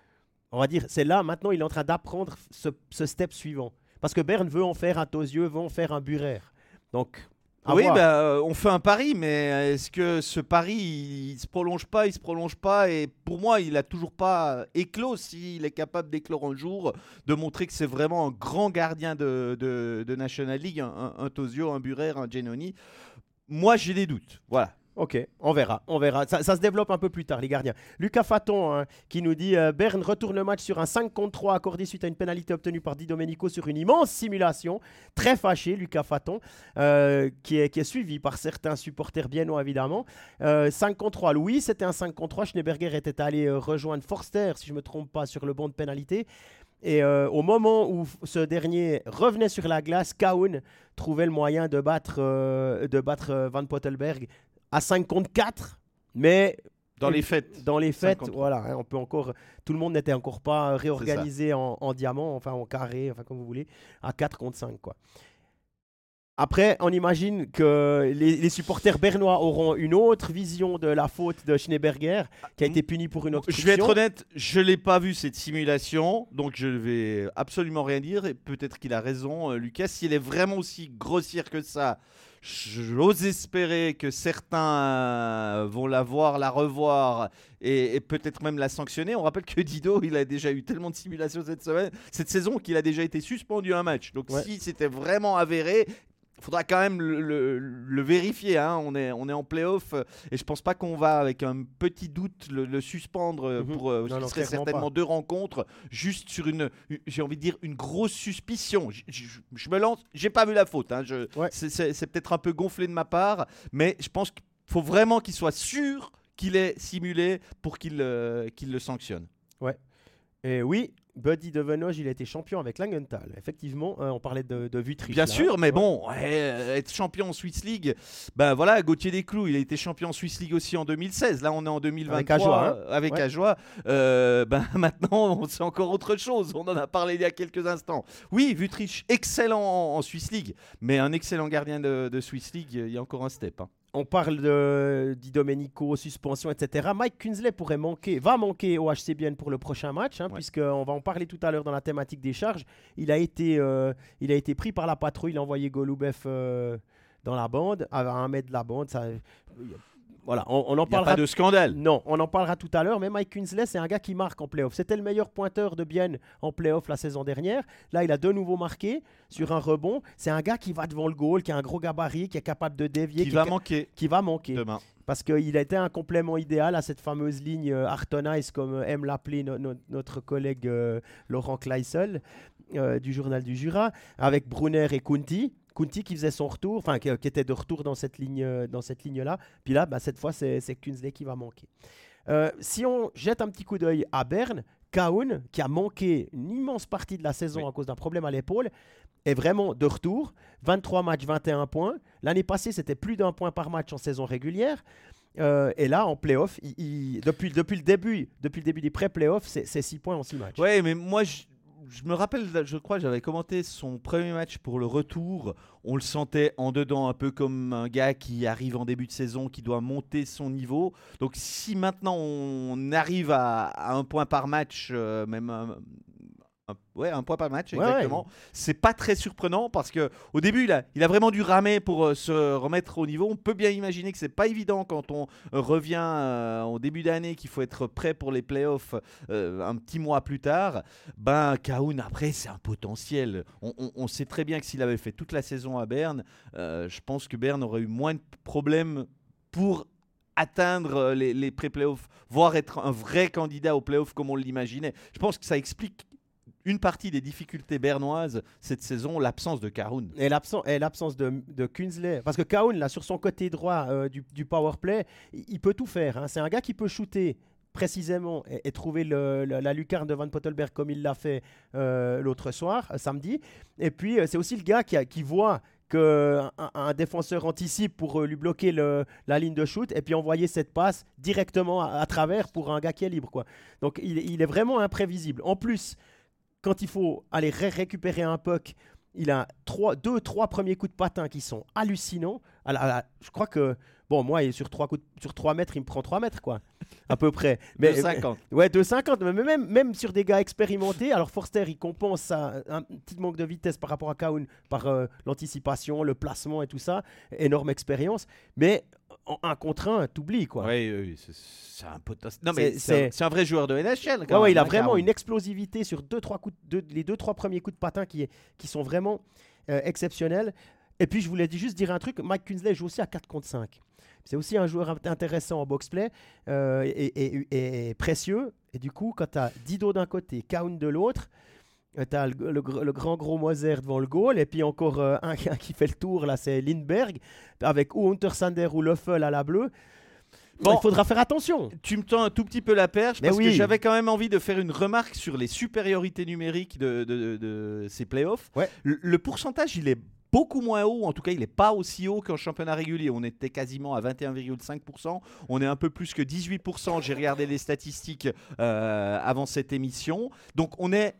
On va dire, c'est là, maintenant, il est en train d'apprendre ce, ce, step suivant. Parce que Berne veut en faire un Tosieux, veut en faire un Burer. Donc, oui, bah, euh, on fait un pari, mais est-ce que ce pari, il, se prolonge pas, il se prolonge pas Et pour moi, il a toujours pas éclos. S'il est capable d'éclore un jour, de montrer que c'est vraiment un grand gardien de, de, National League, un, un, Tosio, un Burer, un Genoni. Moi, j'ai des doutes. Voilà. Ok, on verra, on verra. Ça, se développe un peu plus tard, les gardiens. Lucas Faton hein, qui nous dit euh, Berne retourne le match sur un 5 contre 3 accordé suite à une pénalité obtenue par Di Domenico sur une immense simulation. Très fâché, Lucas Faton, euh, qui, est, suivi par certains supporters biennois évidemment. 5 euh, contre 3, oui, c'était un 5 contre 3. Schneeberger était allé rejoindre Forster, si je ne me trompe pas, sur le banc de pénalité. Et au moment où ce dernier revenait sur la glace, Kaun trouvait le moyen de battre, de battre Van Pottelberg à 5 contre 4, mais dans les fêtes. Dans les fêtes, voilà. Hein, on peut encore, tout le monde n'était encore pas réorganisé en, en, diamant, enfin en carré, enfin comme vous voulez, à 4 contre 5. Quoi. Après, on imagine que les, supporters bernois auront une autre vision de la faute de Schneeberger, qui a été puni pour une autre. Je vais être honnête, je l'ai pas vu cette simulation, donc je vais absolument rien dire. Et peut-être qu'il a raison, euh, Lucas. S'il est vraiment aussi grossière que ça, j'ose espérer que certains euh, vont la voir, la revoir et, peut-être même la sanctionner. On rappelle que Dido, il a déjà eu tellement de simulations cette semaine, cette saison qu'il a déjà été suspendu un match. Donc si c'était vraiment avéré, faudra quand même le, vérifier. Hein. On, est, on est en playoff euh, et je pense pas qu'on va, avec un petit doute, le, suspendre euh, mhm. pour euh, ce qui serait certainement deux rencontres, juste sur une, j'ai envie de dire, une grosse suspicion. Je, me lance, j'ai pas vu la faute. Hein. C'est peut-être un peu gonflé de ma part, mais je pense qu'il faut vraiment qu'il soit sûr qu'il est simulé pour qu'il qu'il le sanctionne. Ouais. Et oui, Buddy Devenoge, il a été champion avec Langenthal. Effectivement, euh, on parlait de, de Bien sûr, mais bon, euh, être champion en Swiss League, ben voilà, Gauthier Desclous, il a été champion en Swiss League aussi en 2016. Là, on est en 2023 avec Ajoie. Hein. avec euh, ben maintenant, c'est encore autre chose. On en a parlé il y a quelques instants. Oui, Vutriche, excellent en, Swiss League, mais un excellent gardien de, Swiss League, il y a encore un step. Hein on parle de Di Domenico, suspension, etc. Mike Kunsley pourrait manquer, va manquer au HCBN pour le prochain match, hein, puisqu'on va en parler tout à l'heure dans la thématique des charges. Il a été, euh, il a été pris par la patrouille, il a envoyé Golubev euh, dans la bande, à un mètre de la bande. Ça, voilà, on, en parlera. pas de scandale. Non, on en parlera tout à l'heure. Mais Mike Kunsley, c'est un gars qui marque en playoff. C'était le meilleur pointeur de Bienne en playoff la saison dernière. Là, il a de nouveau marqué sur un rebond. C'est un gars qui va devant le goal, qui a un gros gabarit, qui est capable de dévier. Qui, va manquer. Qui va manquer. Demain. Parce qu'il a été un complément idéal à cette fameuse ligne euh, Artonize, comme euh, aime l'appeler notre collègue euh, Laurent Kleissel du Journal du Jura, avec Brunner et Kunti. Kunti qui faisait son retour, enfin qui, était de retour dans cette ligne, euh, dans cette ligne-là. Puis là, bah, cette fois, c'est Kunsley qui va manquer. Euh, si on jette un petit coup d'œil à Berne, Kaun, qui a manqué une immense partie de la saison à cause d'un problème à l'épaule, est vraiment de retour. 23 matchs, 21 points. L'année passée, c'était plus d'un point par match en saison régulière. Euh, et là, en playoff, depuis, depuis, le début, depuis le début des pré-playoffs, c'est 6 points en 6 matchs. Ouais, mais moi, je, je me rappelle, je crois, j'avais commenté son premier match pour le retour. On le sentait en dedans, un peu comme un gars qui arrive en début de saison, qui doit monter son niveau. Donc, si maintenant on arrive à, un point par match, euh, même un, ouais, un point par match, exactement. C'est pas très surprenant parce que au début, il a, il a vraiment dû ramer pour euh, se remettre au niveau. On peut bien imaginer que c'est pas évident quand on euh, revient euh, au début d'année, qu'il faut être prêt pour les playoffs un petit mois plus tard. Ben, Kaoun, après, c'est un potentiel. On, sait très bien que s'il avait fait toute la saison à Berne, je pense que Berne aurait eu moins de problèmes pour atteindre les, les pré-playoffs, voire être un vrai candidat aux playoffs comme on l'imaginait. Je pense que ça explique une partie des difficultés bernoises cette saison, l'absence de Karoun. Et l'absence de, de. Parce que Karoun, là, sur son côté droit euh, du, power play, il, peut tout faire. Hein. C'est un gars qui peut shooter précisément et, trouver la lucarne de Van Pottelberg comme il l'a fait euh, l'autre soir, euh, samedi. Et puis, c'est aussi le gars qui, voit qu'un un défenseur anticipe pour lui bloquer la ligne de shoot et puis envoyer cette passe directement à, travers pour un gars qui est libre. Quoi. Donc il, est vraiment imprévisible. En plus, quand il faut aller récupérer un puck, il a trois, deux, trois premiers coups de patin qui sont hallucinants. je crois que, bon, moi, sur trois, coups sur 3 mètres, il me prend 3 mètres, quoi, à peu près. Mais, 50. Ouais, 2,50. Mais même, même sur des gars expérimentés, alors Forster, il compense un petit manque de vitesse par rapport à Kaun par euh, l'anticipation, le placement et tout ça. Énorme expérience. Mais en un contre un, t'oublies quoi. Oui, oui c'est un potentiel. Non mais c'est un, vrai joueur de NHL. Quand il a hein, vraiment une explosivité sur deux, trois coups, les deux trois premiers coups de patin qui, qui sont vraiment euh, exceptionnels. Et puis je voulais juste dire un truc, Mike Kunsley joue aussi à 4 contre 5. C'est aussi un joueur intéressant en box-play euh, et, précieux. Et du coup, quand tu as Dido d'un côté, Kaun de l'autre, euh, tu as le, grand gros Moser devant le goal, et puis encore euh, un, qui fait le tour, là, c'est Lindbergh, avec ou Sander ou Löffel à la bleue. Bon, il faudra faire attention. Tu me tends un tout petit peu la perche parce que j'avais quand même envie de faire une remarque sur les supériorités numériques de, ces playoffs. Le, pourcentage, il est beaucoup moins haut, en tout cas il n'est pas aussi haut qu'en championnat régulier. On était quasiment à 21,5%, on est un peu plus que 18%, j'ai regardé les statistiques euh, avant cette émission. Donc on est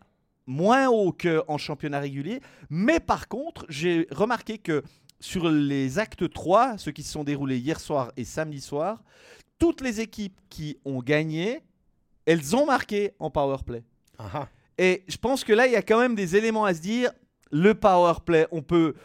moins haut qu'en championnat régulier. Mais par contre, j'ai remarqué que sur les actes 3, ceux qui se sont déroulés hier soir et samedi soir, toutes les équipes qui ont gagné, elles ont marqué en power play. Et je pense que là, il y a quand même des éléments à se dire. Le power play, on peut.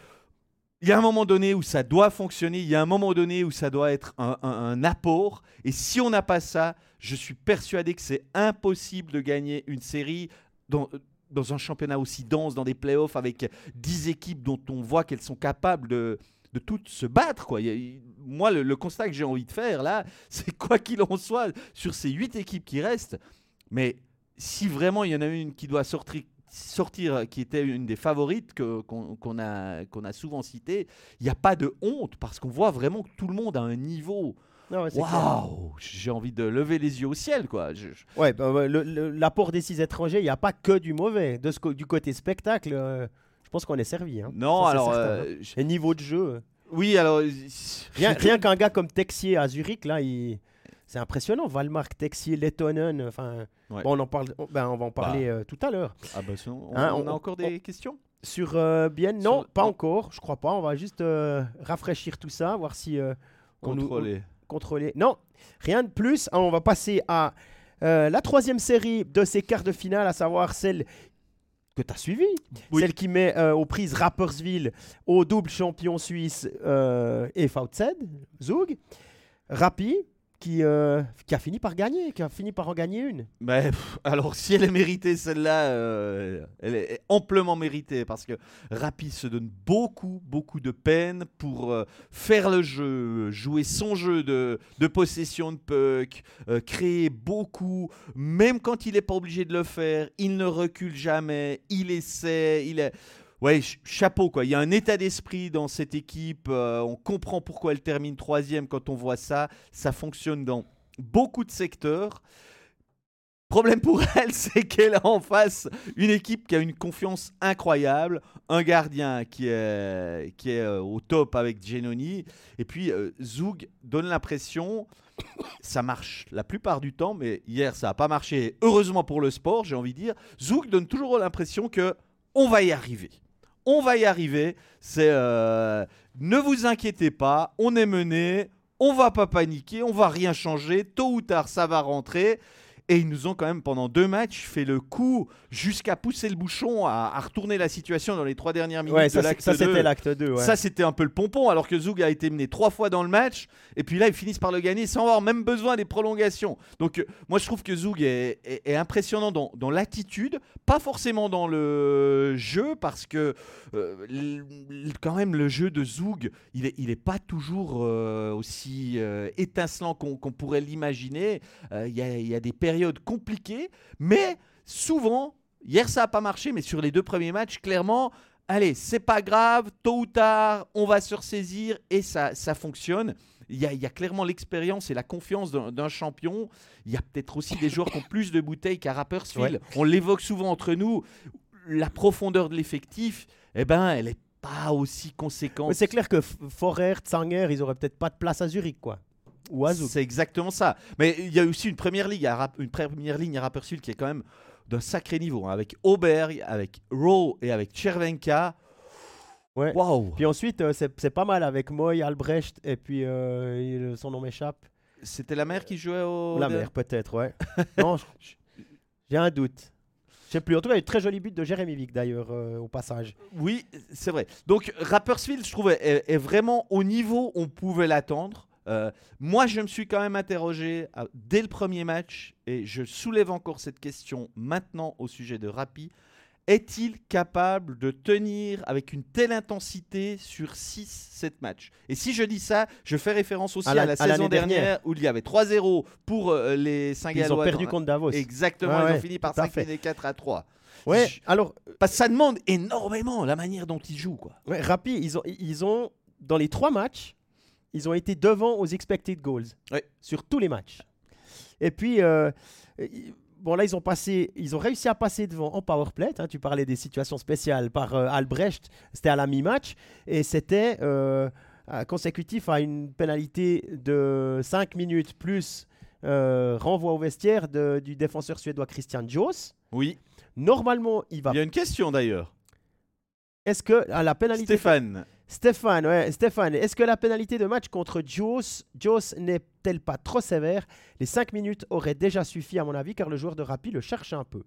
Il y a un moment donné où ça doit fonctionner, il y a un moment donné où ça doit être un, apport. Et si on n'a pas ça, je suis persuadé que c'est impossible de gagner une série dans, un championnat aussi dense, dans des playoffs avec 10 équipes dont on voit qu'elles sont capables de, toutes se battre. Moi, le, le, constat que j'ai envie de faire là, c'est quoi qu'il en soit, sur ces 8 équipes qui restent, mais si vraiment il y en a une qui doit sortir, sortir qui était une des favorites qu'on a, qu'on a souvent citées, il n'y a pas de honte parce qu'on voit vraiment que tout le monde a un niveau. Waouh J'ai envie de lever les yeux au ciel, quoi. Ouais, bah, l'apport des six étrangers, il n'y a pas que du mauvais. De ce, du côté spectacle, euh, je pense qu'on est servi. Hein. Non, alors. Euh, Et niveau de jeu. Euh. Oui, alors. Rien, rien qu'un gars comme Texier à Zurich, là, il c'est impressionnant. Valmark, Texier, Lettonen. Enfin, on en parle. Ben, on va en parler bah. euh, tout à l'heure. Ah bah, on, hein, on, a encore des questions? Sur euh, Bien Non, pas encore. Je crois pas. On va juste euh, rafraîchir tout ça, voir si contrôler. contrôler. Non, rien de plus. Hein, on va passer à la troisième série de ces quarts de finale, à savoir celle que tu as suivie. Celle qui met aux prises Rappersville au double champion suisse et VZ, Zug. Rapi, qui, euh, qui a fini par gagner, qui a fini par en gagner une. Mais, alors, si elle est méritée, celle-là, euh, elle est amplement méritée parce que Rapid se donne beaucoup, beaucoup de peine pour euh, faire le jeu, jouer son jeu de, de possession de puck, créer beaucoup, même quand il n'est pas obligé de le faire, il ne recule jamais, il essaie, il est ouais, chapeau quoi. Il y a un état d'esprit dans cette équipe. Euh, on comprend pourquoi elle termine troisième quand on voit ça. Ça fonctionne dans beaucoup de secteurs. Problème pour elle, c'est qu'elle a en face une équipe qui a une confiance incroyable, un gardien qui est, euh, au top avec Genoni, et puis euh, Zoug donne l'impression, ça marche la plupart du temps, mais hier ça n'a pas marché, heureusement pour le sport, j'ai envie de dire, Zoug donne toujours l'impression que on va y arriver on va y arriver. Euh, ne vous inquiétez pas, on est mené, on va pas paniquer, on va rien changer, tôt ou tard ça va rentrer. Et ils nous ont quand même pendant deux matchs fait le coup jusqu'à pousser le bouchon à, retourner la situation dans les trois dernières minutes de l'acte 2. Ça c'était l'acte 2. Ça c'était un peu le pompon alors que Zoug a été mené trois fois dans le match. Et puis là ils finissent par le gagner sans avoir même besoin des prolongations. Donc euh, moi je trouve que Zoug est, impressionnant dans, l'attitude, pas forcément dans le jeu parce que euh, quand même le jeu de Zoug il est, il est pas toujours euh, aussi étincelant qu'on pourrait l'imaginer. Il y, y a des périodes compliqué, mais souvent, hier ça n'a pas marché, mais sur les deux premiers matchs, clairement, allez, c'est pas grave, tôt ou tard, on va se ressaisir et ça, ça fonctionne. Il y, a, il y a clairement l'expérience et la confiance d'un champion. Il y a peut-être aussi des joueurs qui ont plus de bouteilles qu'à Rapperswil. On l'évoque souvent entre nous. La profondeur de l'effectif, eh ben, elle est pas aussi conséquente. C'est clair que Forer, Tsanger, ils auraient peut-être pas de place à Zurich, quoi. C'est exactement ça. Mais il y a aussi une première ligne à, une première ligne à Rapperswil qui est quand même d'un sacré niveau, hein, avec Auberg, avec Rowe et avec Chervenka. Ouais. Wow. Puis ensuite, euh, c'est pas mal avec Moy, Albrecht, et puis euh, son nom m'échappe. C'était la mère qui jouait au. La mère, peut-être, ouais. non, j'ai un doute. Je sais plus. En tout cas, il y a très jolie but de Jérémy Vic d'ailleurs euh, au passage. Oui, c'est vrai. Donc Rapperswil, je trouve, est, vraiment au niveau où on pouvait l'attendre. Euh, moi, je me suis quand même interrogé euh, dès le premier match, et je soulève encore cette question maintenant au sujet de Rapi. Est-il capable de tenir avec une telle intensité sur 6-7 matchs? Et si je dis ça, je fais référence aussi à la, saison dernière, où il y avait 3-0 pour euh, les Saint-Gallois. Ils ont perdu contre Davos. Exactement, ils ont fini par s'incliner 4 à 3. Ouais, alors. Parce que ça demande énormément la manière dont ils jouent. Quoi. Ouais, Rappi, ils ont, ils ont, dans les trois matchs, ils ont été devant aux expected goals sur tous les matchs. Et puis, euh, bon là, ils ont, passé, ils ont réussi à passer devant en power play. Hein, tu parlais des situations spéciales par euh, Albrecht. C'était à la mi-match. Et c'était euh, consécutif à une pénalité de 5 minutes plus renvoi au vestiaire du défenseur suédois Christian Jos. Oui. Normalement, il va. Il y a une question d'ailleurs. Est-ce que à la pénalité. Stéphane. Stéphane, ouais, Stéphane, est-ce que la pénalité de match contre Jos, Jos n'est-elle pas trop sévère? Les 5 minutes auraient déjà suffi à mon avis car le joueur de Rappi le cherche un peu.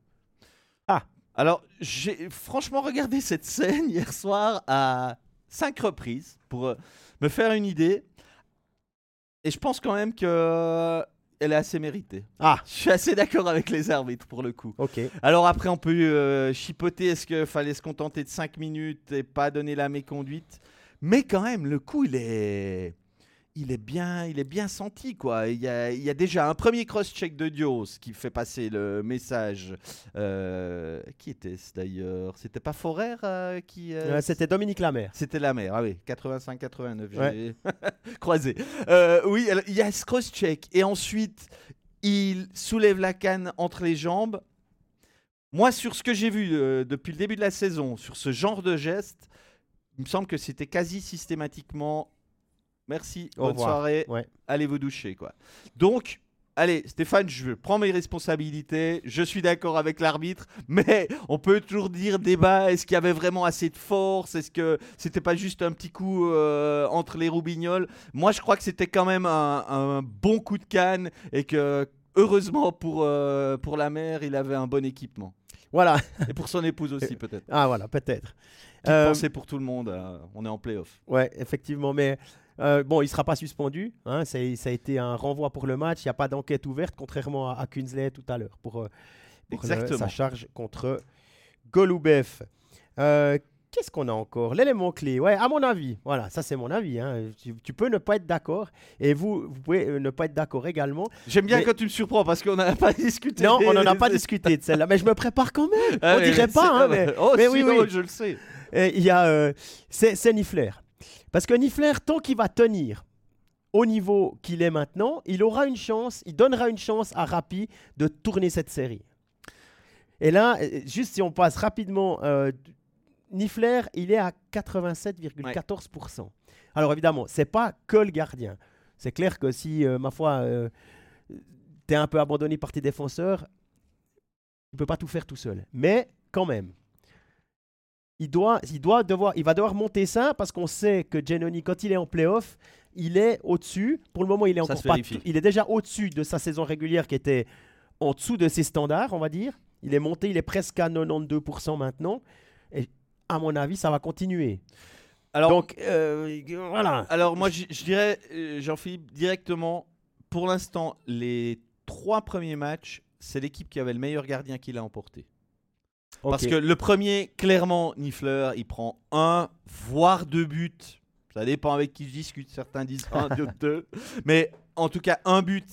Ah, alors j'ai franchement regardé cette scène hier soir à 5 reprises pour euh, me faire une idée. Et je pense quand même que elle est assez méritée. Ah Je suis assez d'accord avec les arbitres pour le coup. Ok. Alors après, on peut euh, chipoter, est-ce qu'il fallait se contenter de 5 minutes et pas donner la méconduite? Mais quand même, le coup, il est il est bien, il est bien senti quoi. Il y a, déjà un premier cross-check de Dios qui fait passer le message. Euh, qui était-ce d'ailleurs? C'était pas Forer euh, qui euh, C'était Dominique Lamère. C'était Lamère, ah oui, 85-89, j'ai croisé. oui, il y a ce cross-check et ensuite il soulève la canne entre les jambes. Moi, sur ce que j'ai vu depuis le début de la saison, sur ce genre de geste, il me semble que c'était quasi systématiquement Merci, bonne soirée. Allez vous doucher, quoi. Donc, allez, Stéphane, je prends mes responsabilités. Je suis d'accord avec l'arbitre, mais on peut toujours dire débat. Est-ce qu'il y avait vraiment assez de force? Est-ce que c'était pas juste un petit coup euh, entre les roubignoles? Moi, je crois que c'était quand même un, bon coup de canne et que heureusement pour, euh, pour la mère, il avait un bon équipement. Voilà. Et pour son épouse aussi, peut-être. Ah, voilà, peut-être. Euh... pour tout le monde. on est en playoff. Ouais, effectivement. Mais euh, bon, il ne sera pas suspendu. Hein, ça, a été un renvoi pour le match. Il n'y a pas d'enquête ouverte, contrairement à, Kunzley tout à l'heure, pour, euh, sa charge contre Golubev. Euh, qu'est-ce qu'on a encore? L'élément clé, ouais, à mon avis, voilà, ça c'est mon avis. Hein. Tu, peux ne pas être d'accord et vous, vous pouvez ne pas être d'accord également. J'aime bien quand tu me surprends parce qu'on n'a pas discuté. Non, on n'en a pas discuté de celle-là, mais je me prépare quand même. Ah on dirait pas, hein, mais, oh, mais oui, oui, je le sais. Il y a, c'est Nifler. Parce que Nifler, tant qu'il va tenir au niveau qu'il est maintenant, il aura une chance, il donnera une chance à Rappi de tourner cette série. Et là, euh, juste si on passe rapidement, euh, Nifler, il est à 87,14%. Alors évidemment, c'est pas que le gardien. C'est clair que si, euh, ma foi, tu es un peu abandonné par tes défenseurs, tu peux pas tout faire tout seul. Mais quand même, il, doit, il, doit devoir, il va devoir monter ça parce qu'on sait que Genoni, quand il est en playoff, il est au-dessus. Pour le moment, il est encore pas. Il est déjà au-dessus de sa saison régulière qui était en dessous de ses standards, on va dire. Il est monté, il est presque à 92% maintenant. Et à mon avis, ça va continuer. Alors, Donc, euh, voilà. Alors, moi, je dirais, euh, Jean-Philippe, directement, pour l'instant, les trois premiers matchs, c'est l'équipe qui avait le meilleur gardien qui l'a emporté. Parce que le premier, clairement, Nifler, il prend un, voire deux buts. Ça dépend avec qui je discute. Certains disent un, deux, Mais en tout cas, un but,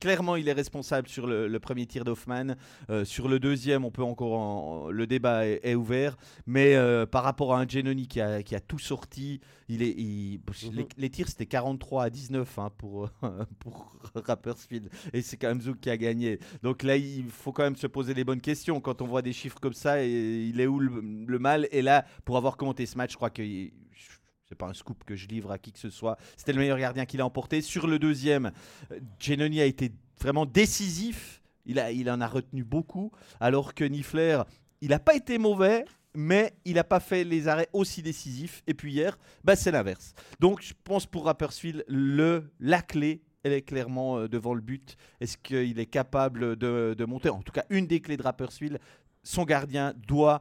clairement, il est responsable sur le, premier tir d'Hoffman. Euh, sur le deuxième, on peut encore le débat est, ouvert, mais euh, par rapport à un Genoni qui a, qui a tout sorti, il est, mhm. les, tirs c'était 43 à 19 hein, pour pour Rappersfield et c'est quand même Zouk qui a gagné. Donc là, il faut quand même se poser les bonnes questions quand on voit des chiffres comme ça. Et il est où le, mal? Et là, pour avoir commenté ce match, je crois que c'est pas un scoop que je livre à qui que ce soit. C'était le meilleur gardien qu'il a emporté. Sur le deuxième, Genoni a été vraiment décisif. Il, a, il en a retenu beaucoup. Alors que Nifler, il n'a pas été mauvais, mais il n'a pas fait les arrêts aussi décisifs. Et puis hier, bah, c'est l'inverse. Donc je pense pour Rapperswil, le, la clé, elle est clairement euh, devant le but. Est-ce qu'il est capable de, de, monter? En tout cas, une des clés de Rapperswil, son gardien doit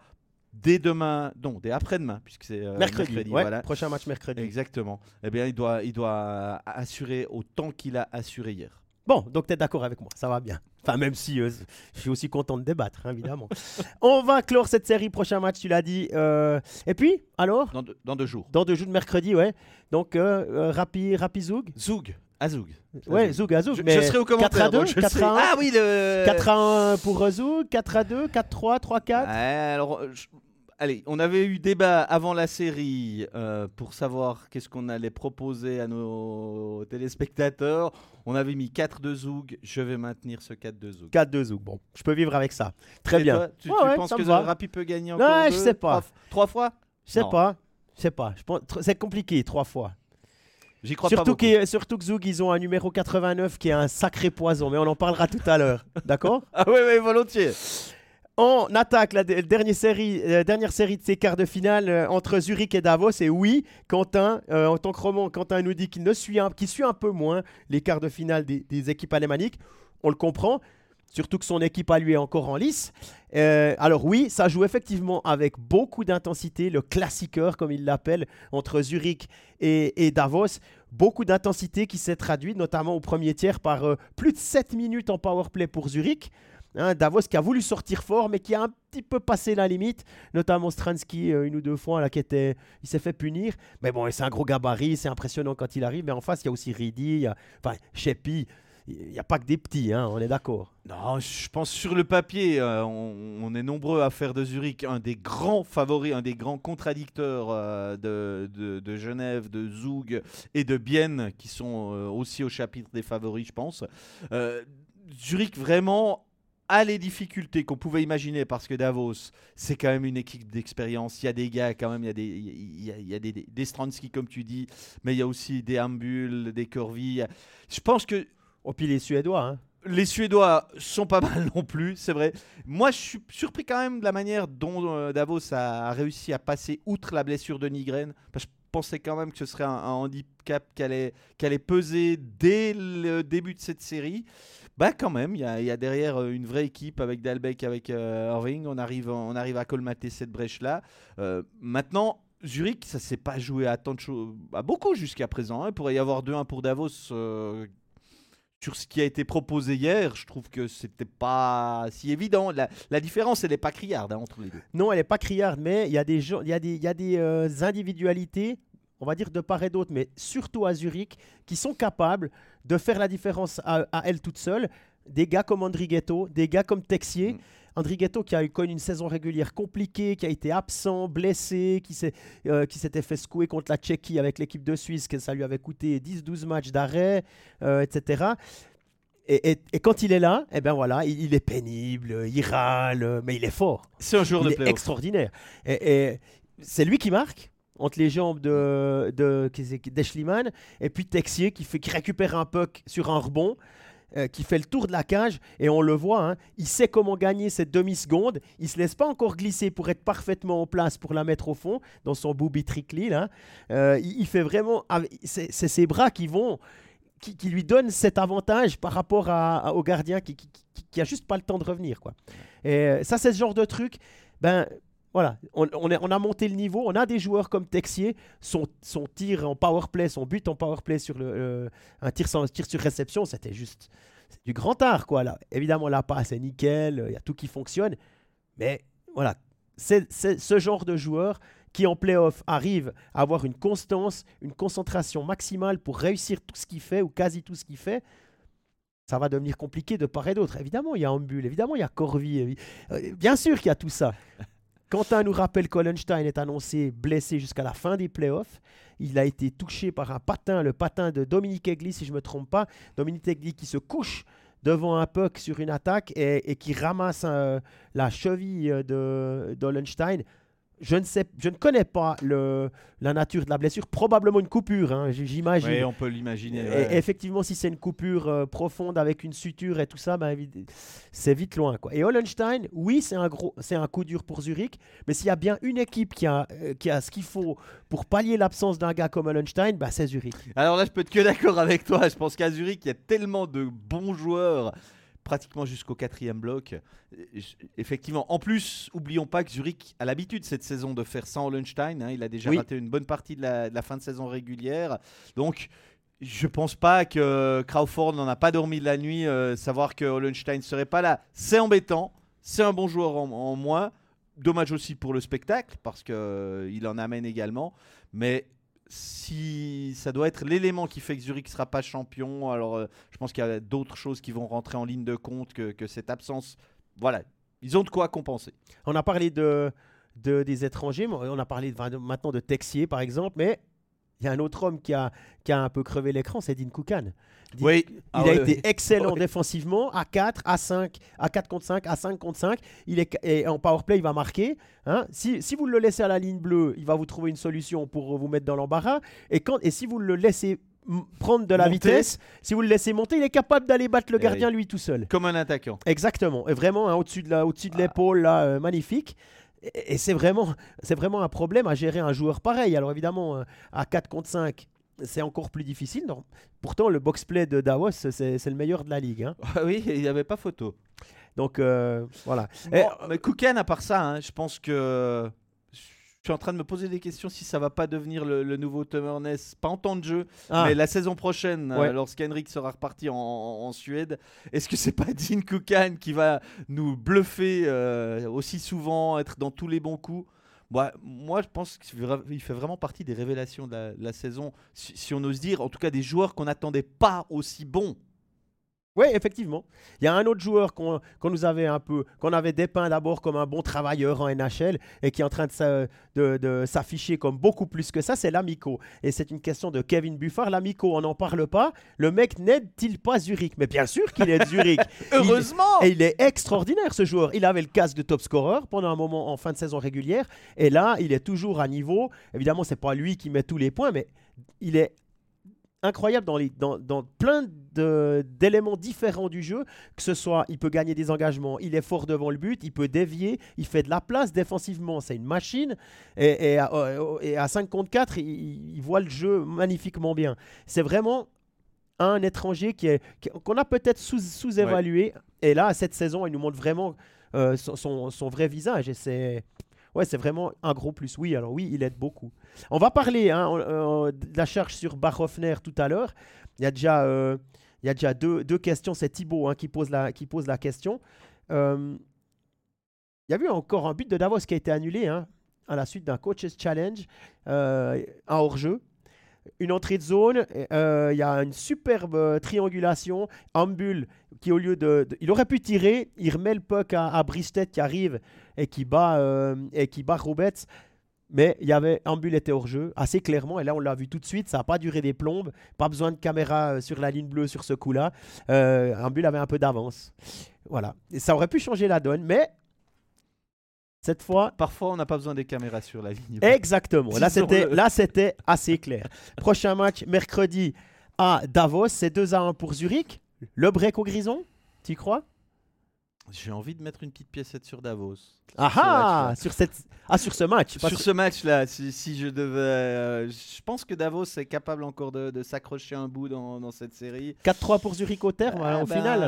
dès demain, non, dès après-demain, puisque c'est euh, mercredi. voilà. Prochain match mercredi. Exactement. Eh bien, il doit, il doit assurer autant qu'il a assuré hier. Bon, donc tu es d'accord avec moi, ça va bien. Enfin, même si euh, je suis aussi content de débattre, hein, évidemment. On va clore cette série, prochain match, tu l'as dit. Euh, et puis, alors? Dans, deux jours. Dans deux jours de mercredi, ouais. Donc, euh, Rapi, Rapi Zoug? Zoug. Azoug. Ouais, Zoug, Azoug. Je, mais je serai au commentaire. 4 à 2, 4 à 1. Ah oui, le... 4 à 1 pour Zoug, 4 à 2, 4 3, 3 4. alors, allez, on avait eu débat avant la série euh, pour savoir qu'est-ce qu'on allait proposer à nos téléspectateurs. On avait mis 4-2 Zoug, je vais maintenir ce 4-2 Zoug. 4-2 Zoug, bon, je peux vivre avec ça. Très bien. tu, penses que Rapi peut gagner encore Non, je sais pas. Trois, fois? Je sais pas. Je sais pas. C'est compliqué, trois fois. J'y crois surtout pas surtout que Zoug, ils ont un numéro 89 qui est un sacré poison, mais on en parlera tout à l'heure. D'accord? Ah oui, oui, volontiers. En attaque, la dernière série, dernière série de ces quarts de finale euh, entre Zurich et Davos. Et oui, Quentin, euh, en tant que roman, Quentin nous dit qu'il ne suit un, suit un peu moins les quarts de finale des, équipes alémaniques. On le comprend. Surtout que son équipe à lui est encore en lice. Euh, alors oui, ça joue effectivement avec beaucoup d'intensité, le classiqueur comme il l'appelle, entre Zurich et, Davos. Beaucoup d'intensité qui s'est traduite notamment au premier tiers par euh, plus de 7 minutes en power play pour Zurich. Hein, Davos qui a voulu sortir fort, mais qui a un petit peu passé la limite, notamment Stransky euh, une ou deux fois, là, qui était, il s'est fait punir. Mais bon, c'est un gros gabarit, c'est impressionnant quand il arrive. Mais en face, il y a aussi Ridi, il enfin, Sheppy il n'y a pas que des petits, hein, on est d'accord. Non, je pense sur le papier, euh, on, est nombreux à faire de Zurich un des grands favoris, un des grands contradicteurs euh, de, Genève, de Zug et de Bienne, qui sont aussi au chapitre des favoris, je pense. Zurich vraiment a les difficultés qu'on pouvait imaginer parce que Davos, c'est quand même une équipe d'expérience. Il y a des gars, quand même, il y a des, il y a, des, des Stransky, comme tu dis, mais il y a aussi des Ambul, des Corvi. Je pense que Oh, puis les Suédois, hein. Les Suédois sont pas mal non plus, c'est vrai. Moi, je suis surpris quand même de la manière dont euh, Davos a réussi à passer outre la blessure de Nigren. je pensais quand même que ce serait un, handicap qui allait, peser dès le début de cette série. Bah quand même, il y, a derrière euh, une vraie équipe avec Dalbeck, avec euh, Irving. On arrive, on arrive à colmater cette brèche-là. maintenant, Zurich, ça s'est pas joué à tant de choses, à beaucoup jusqu'à présent. Hein. Il pourrait y avoir 2-1 pour Davos sur ce qui a été proposé hier, je trouve que c'était pas si évident. La, différence, elle n'est pas criarde hein, entre les deux. Non, elle n'est pas criarde, mais il y a des, y a des, y a des euh, individualités, on va dire de part et d'autre, mais surtout à Zurich, qui sont capables de faire la différence à, elles toutes seules. Des gars comme Andrighetto, des gars comme Texier. Mm. Andrighetto qui a eu connu une saison régulière compliquée, qui a été absent, blessé, qui euh, s'était fait secouer contre la Tchéquie avec l'équipe de Suisse, que ça lui avait coûté 10-12 matchs d'arrêt, euh, etc. Et, quand il est là, eh ben voilà, il, est pénible, il râle, mais il est fort. C'est un jour il de est extraordinaire. Et, c'est lui qui marque? Entre les jambes de, de, d'Eschliman et puis Texier qui, fait, qui récupère un puck sur un rebond. Euh, qui fait le tour de la cage et on le voit, hein, il sait comment gagner cette demi-seconde. Il se laisse pas encore glisser pour être parfaitement en place pour la mettre au fond dans son booby trickly là. Euh, il, fait vraiment, c'est ses bras qui vont, qui, lui donnent cet avantage par rapport à, au gardien qui, qui, qui, a juste pas le temps de revenir quoi. Et euh, ça c'est ce genre de truc. Ben voilà, on, on, a monté le niveau. On a des joueurs comme Texier, son, son tir en power play, son but en power play sur le, euh, un tir, sur réception, c'était juste du grand art. Quoi, là. Évidemment, la passe est nickel, il y a tout qui fonctionne. Mais voilà, c'est ce genre de joueur qui en playoff arrive à avoir une constance, une concentration maximale pour réussir tout ce qu'il fait ou quasi tout ce qu'il fait ça va devenir compliqué de part et d'autre. Évidemment, il y a Ambul, évidemment, il y a Corvi, euh, bien sûr qu'il y a tout ça. Quentin nous rappelle qu'Ollenstein est annoncé blessé jusqu'à la fin des playoffs. Il a été touché par un patin, le patin de Dominique Egli, si je ne me trompe pas. Dominique Egli qui se couche devant un puck sur une attaque et, qui ramasse euh, la cheville d'Ollenstein. Je ne, sais, je ne connais pas le, la nature de la blessure. Probablement une coupure, hein, j'imagine. Oui, on peut l'imaginer. Effectivement, si c'est une coupure euh, profonde avec une suture et tout ça, ben, c'est vite loin. Quoi. Et Hollenstein, oui, c'est un, gros, c'est un coup dur pour Zurich, mais s'il y a bien une équipe qui a, euh, qui a ce qu'il faut pour pallier l'absence d'un gars comme Hollenstein, ben, c'est Zurich. Alors là, je peux être que d'accord avec toi. Je pense qu'à Zurich, il y a tellement de bons joueurs pratiquement jusqu'au quatrième bloc. Effectivement, en plus, oublions pas que Zurich a l'habitude cette saison de faire sans Hollenstein. Hein. il a déjà raté une bonne partie de la, fin de saison régulière. Donc, je pense pas que Crawford n'en a pas dormi de la nuit. Euh, savoir que Hollenstein serait pas là, c'est embêtant. C'est un bon joueur en, en, moins. Dommage aussi pour le spectacle parce qu'il euh, il en amène également. Mais si ça doit être l'élément qui fait que Zurich ne sera pas champion, alors euh, je pense qu'il y a d'autres choses qui vont rentrer en ligne de compte que, cette absence. Voilà, ils ont de quoi compenser. On a parlé de, des étrangers, on a parlé maintenant de Texier par exemple, mais il y a un autre homme qui a, qui a un peu crevé l'écran, c'est Dean Koukan. Oui. Il ah a été excellent défensivement, à 4, à 5, à 4 contre 5, à 5 contre 5. Il est, et en powerplay, il va marquer. Hein. Si, si, vous le laissez à la ligne bleue, il va vous trouver une solution pour vous mettre dans l'embarras. Et, quand, et si vous le laissez prendre de la vitesse, si vous le laissez monter, il est capable d'aller battre le eh gardien lui tout seul. Comme un attaquant. Exactement. Et vraiment, hein, au-dessus de ah. l'épaule, là, euh, magnifique. Et, c'est vraiment, vraiment un problème à gérer un joueur pareil. Alors évidemment, euh, à 4 contre 5, c'est encore plus difficile. Non. Pourtant, le box-play de Davos, c'est, le meilleur de la ligue. Hein. Ah oui, il n'y avait pas photo. Donc euh, voilà. mais Kouken, à part ça, hein, je pense que suis en train de me poser des questions si ça va pas devenir le, nouveau Tom pas en temps de jeu, ah. mais la saison prochaine, euh, lorsqu'Henrik sera reparti en, Suède. Est-ce que c'est pas Dean Kukan qui va nous bluffer euh, aussi souvent, être dans tous les bons coups? Bah, moi, je pense qu'il fait vraiment partie des révélations de la, saison, si, si, on ose dire, en tout cas des joueurs qu'on n'attendait pas aussi bons. Oui, effectivement. Il y a un autre joueur qu'on nous avait un peu, qu'on avait dépeint d'abord comme un bon travailleur en NHL et qui est en train de, s'afficher comme beaucoup plus que ça, c'est l'Amico. Et c'est une question de Kevin Buffard. L'Amico, on n'en parle pas. Le mec n'aide-t-il pas Zurich? Mais bien sûr qu'il est Zurich. Heureusement Et il est extraordinaire ce joueur. Il avait le casque de top scorer pendant un moment en fin de saison régulière. Et là, il est toujours à niveau. Évidemment, c'est pas lui qui met tous les points, mais il est incroyable dans, les, dans, dans plein d'éléments différents du jeu, que ce soit, il peut gagner des engagements, il est fort devant le but, il peut dévier, il fait de la place défensivement, c'est une machine, et, et, à, 5 contre 4, il, voit le jeu magnifiquement bien. C'est vraiment un étranger qui est, qu'on a peut-être sous-évalué, et là, cette saison, il nous montre vraiment euh, son, son, vrai visage, et c'est ouais, c'est vraiment un gros plus. Oui, alors oui, il aide beaucoup. On va parler hein, de la charge sur Barhoffner tout à l'heure. Il y a déjà, euh, deux, questions. C'est Thibaut hein, qui, pose la, question. Euh, il y a eu encore un but de Davos qui a été annulé hein, à la suite d'un coach's challenge, euh, un hors-jeu une entrée de zone, il y a une superbe triangulation. Ambul, qui au lieu de, Il aurait pu tirer, il remet le puck à, Bristet qui arrive et qui bat, euh, et qui bat. Mais il y avait Ambul était hors jeu assez clairement et là on l'a vu tout de suite, ça n'a pas duré des plombes, pas besoin de caméra euh, sur la ligne bleue sur ce coup-là. Euh, Ambul avait un peu d'avance. Voilà, ça aurait pu changer la donne, mais cette fois, parfois on n'a pas besoin des caméras sur la ligne. Exactement. Là c'était là c'était assez clair. Prochain match mercredi à Davos, c'est 2 à 1 pour Zurich. Le break au grison, tu crois? J'ai envie de mettre une petite piècette sur Davos. Ah ah sur, cette... ah sur ce match Sur ce match-là, si, je devais... Euh, je pense que Davos est capable encore de, s'accrocher un bout dans, cette série. 4-3 pour Zurich au terme, hein, au bah, final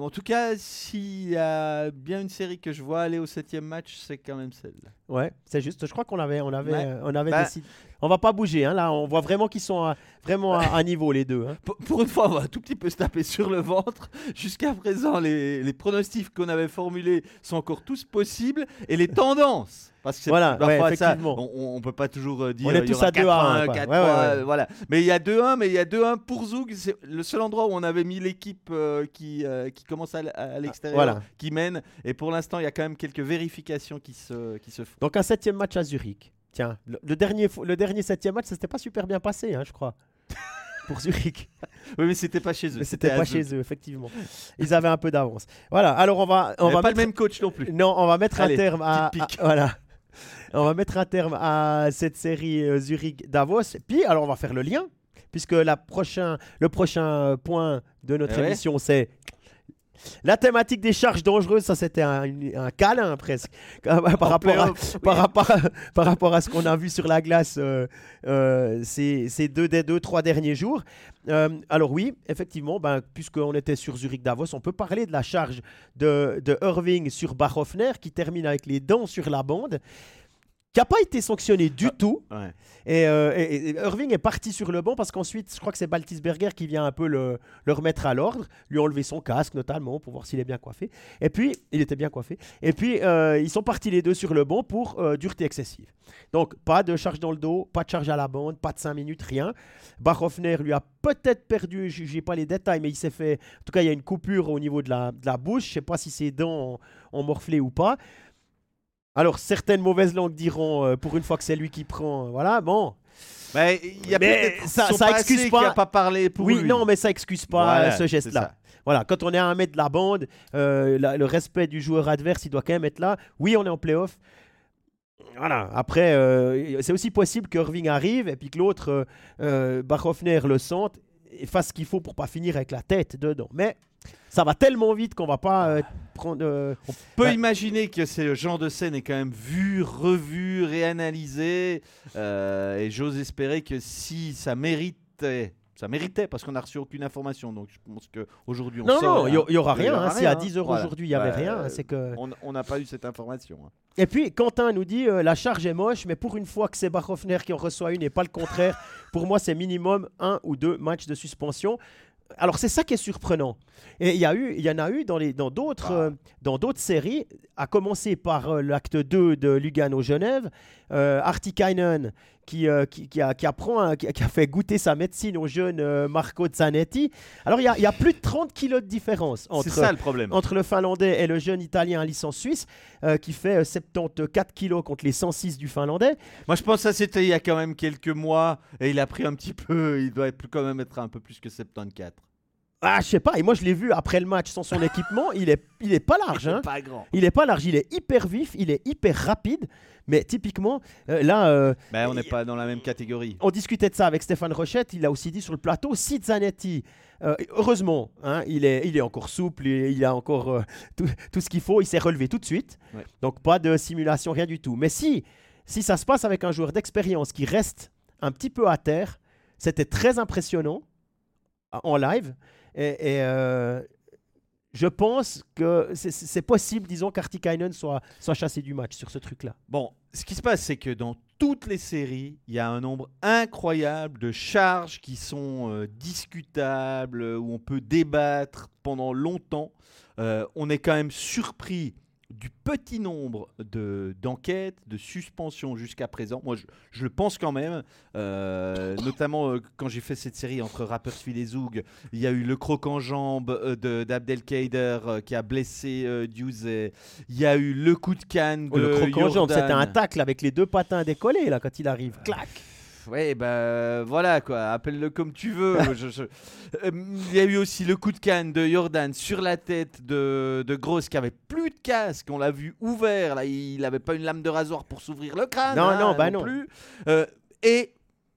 En tout cas, s'il y a bien une série que je vois aller au septième match, c'est quand même celle-là. Ouais, c'est juste. Je crois qu'on avait, on avait, on avait bah, décidé on va pas bouger. Hein, là, on voit vraiment qu'ils sont vraiment à, niveau les deux. Hein. Pour, une fois, on va un tout petit peu se taper sur le ventre. Jusqu'à présent, les, pronostics qu'on avait formulés sont encore tous possibles et les tendances. Parce que voilà, on, ne peut pas toujours euh, dire. On est tous à 2 1, 4 voilà. Mais il y a 2-1, mais il y a 2-1 pour Zoug. C'est le seul endroit où on avait mis l'équipe euh, qui, euh, qui commence à, l'extérieur, qui mène. Et pour l'instant, il y a quand même quelques vérifications qui se, qui se font. Donc un septième match à Zurich. Tiens, le, dernier, le dernier septième match, ça s'était pas super bien passé, hein, je crois. pour Zurich. Oui, mais c'était pas chez eux. C'était pas chez eux, effectivement. Ils avaient un peu d'avance. Voilà. Alors on va, on va pas le même coach non plus. Non, on va mettre un terme à, voilà. On va mettre un terme à cette série euh, Zurich Davos. Puis alors on va faire le lien puisque la prochain, le prochain point de notre eh émission c'est la thématique des charges dangereuses, ça c'était un, câlin presque. Par, rapport à, par, rapport par, rapport à, ce qu'on a vu sur la glace euh, euh, ces, deux des deux, trois derniers jours. Euh, alors oui, effectivement, ben, puisqu'on était sur Zurich Davos, on peut parler de la charge de, de Irving sur Bachhoffner qui termine avec les dents sur la bande qui n'a pas été sanctionné du ah, tout. Euh, et, Irving est parti sur le banc parce qu'ensuite, je crois que c'est Baltisberger qui vient un peu le, remettre à l'ordre, lui enlever son casque notamment pour voir s'il est bien coiffé. Et puis, il était bien coiffé. Et puis, euh, ils sont partis les deux sur le banc pour euh, dureté excessive. Donc, pas de charge dans le dos, pas de charge à la bande, pas de 5 minutes, rien. Bachhoffner lui a peut-être perdu, je n'ai pas les détails, mais il s'est fait. En tout cas, il y a une coupure au niveau de la, de la bouche. Je ne sais pas si ses dents ont morflé ou pas. Alors, certaines mauvaises langues diront, euh, pour une fois que c'est lui qui prend, euh, voilà, bon. Mais, y a ça, ça excuse pas. pas parlé pour oui, non, mais ça excuse pas ce geste-là. Voilà, quand on est à un mètre de la bande, euh, le respect du joueur adverse, il doit quand même être là. Oui, on est en playoff. Voilà, après, euh, c'est aussi possible que Irving arrive et puis que l'autre, euh, euh Bachhoffner, le sente et fasse ce qu'il faut pour pas finir avec la tête dedans. Mais ça va tellement vite qu'on va pas euh. On peut imaginer que ce genre de scène est quand même vu, revu, réanalysé. et j'ose espérer que si ça méritait ça méritait parce qu'on n'a reçu aucune information. Donc je pense qu'aujourd'hui on Non, non, il n'y aura rien. Hein. Si à 10 euros aujourd'hui il n'y avait rien, c'est que. On n'a pas eu cette information. Hein. Et puis Quentin nous dit euh, la charge est moche, mais pour une fois que c'est Bachhoffner qui en reçoit une et pas le contraire, pour moi c'est minimum un ou deux matchs de suspension. Alors c'est ça qui est surprenant. Et il y, a eu, il y en a eu dans, les, dans, d'autres, ah. euh, dans d'autres séries, à commencer par euh, l'acte 2 de Lugano-Genève, euh, Artikainen qui, euh, qui, qui, a, qui, apprend, qui, a fait goûter sa médecine au jeune Marco Zanetti. Alors il y, a, il y, a, plus de 30 kilos de différence entre, ça, le, problème. entre le Finlandais et le jeune Italien à licence suisse, qui fait 74 kilos contre les 106 du Finlandais. Moi je pense que ça c'était il y a quand même quelques mois, et il a pris un petit peu, il doit quand même être un peu plus que 74. Ah, je sais pas. Et moi, je l'ai vu après le match sans son équipement. Il est, il est pas large. Hein. Pas grand. Il est pas large. Il est hyper vif. Il est hyper rapide. Mais typiquement, euh, là. Euh, ben, on n'est pas dans la même catégorie. On discutait de ça avec Stéphane Rochette. Il a aussi dit sur le plateau si Zanetti, euh, heureusement, hein, il, est, il est encore souple. Il, a encore tout, tout, ce qu'il faut. Il s'est relevé tout de suite. Donc, pas de simulation, rien du tout. Mais si, si ça se passe avec un joueur d'expérience qui reste un petit peu à terre, c'était très impressionnant en live. Et, euh, je pense que c'est possible, disons, qu'Artikainen soit, soit chassé du match sur ce truc-là. Bon, ce qui se passe, c'est que dans toutes les séries, il y a un nombre incroyable de charges qui sont euh, discutables, où on peut débattre pendant longtemps. Euh, on est quand même surpris du petit nombre de, d'enquêtes, de suspensions jusqu'à présent. Moi, je, le pense quand même. Euh, notamment euh, quand j'ai fait cette série entre Rapperswil et Zoug, il y a eu le croc en jambe euh, de, d'Abdelkader qui a blessé Diouzé. Il y a eu le coup de canne oh, de Le croc en jambe, c'était un tacle avec les deux patins décollés là quand il arrive. Clac Ouais, bah voilà quoi, appelle-le comme tu veux. Euh, il y a eu aussi le coup de canne de Jordan sur la tête de, de Gross qui avait plus de casque, on l'a vu ouvert, là il n'avait pas une lame de rasoir pour s'ouvrir le crâne. Non, non, hein, bah non. Plus. Euh, et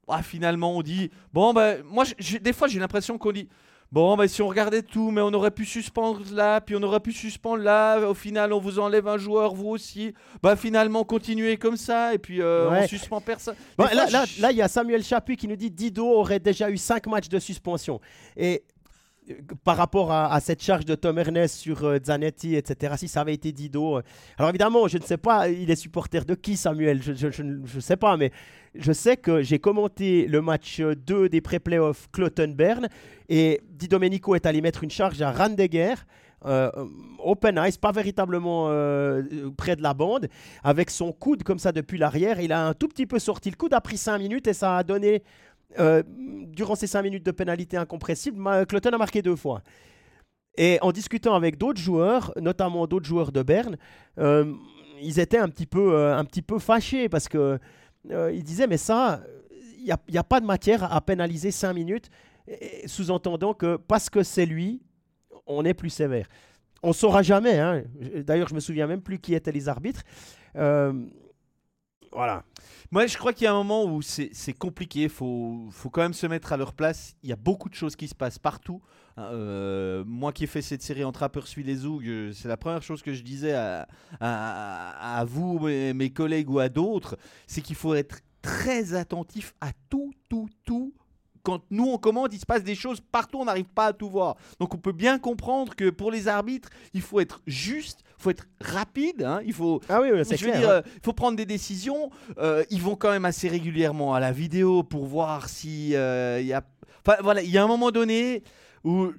ah, finalement on dit, bon bah moi des fois j'ai l'impression qu'on dit, Bon, bah, si on regardait tout, mais on aurait pu suspendre là, puis on aurait pu suspendre là. Au final, on vous enlève un joueur, vous aussi. Bah, finalement, continuez comme ça, et puis euh, on suspend personne. là, il y a Samuel Chapuis qui nous dit Dido aurait déjà eu 5 matchs de suspension. Et par rapport à, cette charge de Tom Ernest sur euh, Zanetti, etc., si ça avait été Dido. Euh, alors évidemment, je ne sais pas, il est supporter de qui, Samuel? Je ne sais pas, mais je sais que j'ai commenté le match 2 des pré-playoffs Cloton-Berne et Di Domenico est allé mettre une charge à Randeguer. Euh, open ice, pas véritablement près de la bande, avec son coude comme ça depuis l'arrière. Il a un tout petit peu sorti le coude, a pris 5 minutes et ça a donné euh, durant ces 5 minutes de pénalité incompressible, Cloton a marqué deux fois. Et en discutant avec d'autres joueurs, notamment d'autres joueurs de Berne, euh, ils étaient un petit peu, euh, un petit peu fâchés parce que ils disaient mais ça, il n'y a, a, pas de matière à pénaliser 5 minutes, sous-entendant que parce que c'est lui, on est plus sévère. On ne saura jamais. Hein. D'ailleurs, je me souviens même plus qui étaient les arbitres. voilà. Moi, je crois qu'il y a un moment où c'est compliqué. Il faut, faut, quand même se mettre à leur place. Il y a beaucoup de choses qui se passent partout. Euh, moi qui ai fait cette série entre Aperçu les Zoug, euh, c'est la première chose que je disais à, à, vous, mes, mes, collègues ou à d'autres, c'est qu'il faut être très attentif à tout, tout, tout quand nous on commande, il se passe des choses partout, on n'arrive pas à tout voir. Donc on peut bien comprendre que pour les arbitres, il faut être juste, il faut être rapide, hein, il faut, ah oui, c'est clair, euh, il faut prendre des décisions. Euh, ils vont quand même assez régulièrement à la vidéo pour voir si euh, il y a, enfin voilà, il y a un moment donné où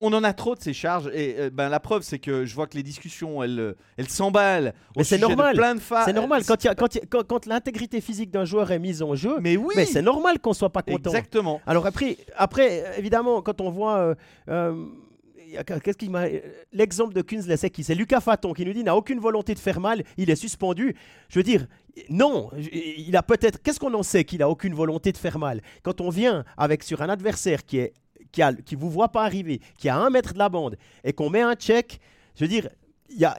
on en a trop de ces charges et euh, ben la preuve c'est que je vois que les discussions elles euh, elles s'emballent. c'est normal. Plein de C'est normal quand, quand, quand, l'intégrité physique d'un joueur est mise en jeu. Mais oui. Mais c'est normal qu'on soit pas content. Exactement. Alors après après évidemment quand on voit euh, Qu'est-ce qui m'a l'exemple de Kunz c'est qui C'est Lucas Faton qui nous dit n'a aucune volonté de faire mal, il est suspendu. Je veux dire, non, il a peut-être. Qu'est-ce qu'on en sait qu'il a aucune volonté de faire mal? Quand on vient avec sur un adversaire qui est qui ne vous voit pas arriver, qui a un mètre de la bande, et qu'on met un check, je veux dire,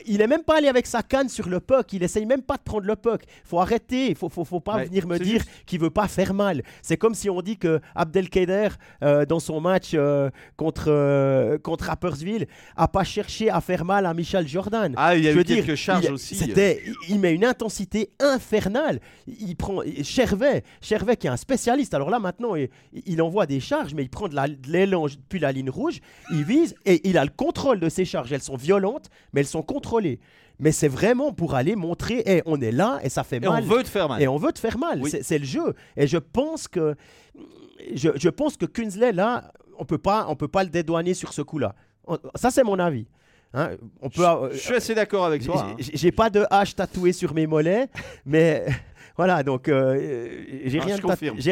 il n'est même pas allé avec sa canne sur le puck. Il essaye même pas de prendre le puck. faut arrêter. Il faut, faut, faut, pas venir me dire qu'il veut pas faire mal. C'est comme si on dit que Abdelkader, euh, dans son match euh, contre, euh, contre Rappersville, a pas cherché à faire mal à Michel Jordan. Ah, il y a eu quelques charges aussi. C'était, il met une intensité infernale. Il prend Chervet, Chervet qui est un spécialiste. Alors là, maintenant, il, il envoie des charges, mais il prend de l'élan depuis la ligne rouge. Il vise et il a le contrôle de ses charges. Elles sont violentes, mais elles sont contrôlées. Mais c'est vraiment pour aller montrer, hey, on est là et ça fait mal. Et on veut te faire mal. Et on veut te faire mal. C'est le jeu. Et je pense que je, je pense que Kunzley, là, on peut pas, on peut pas le dédouaner sur ce coup-là. Ça, c'est mon avis. Hein, on peut, je, suis assez d'accord avec toi. J'ai hein. pas de hache tatoué sur mes mollets, mais voilà, donc euh, j'ai rien,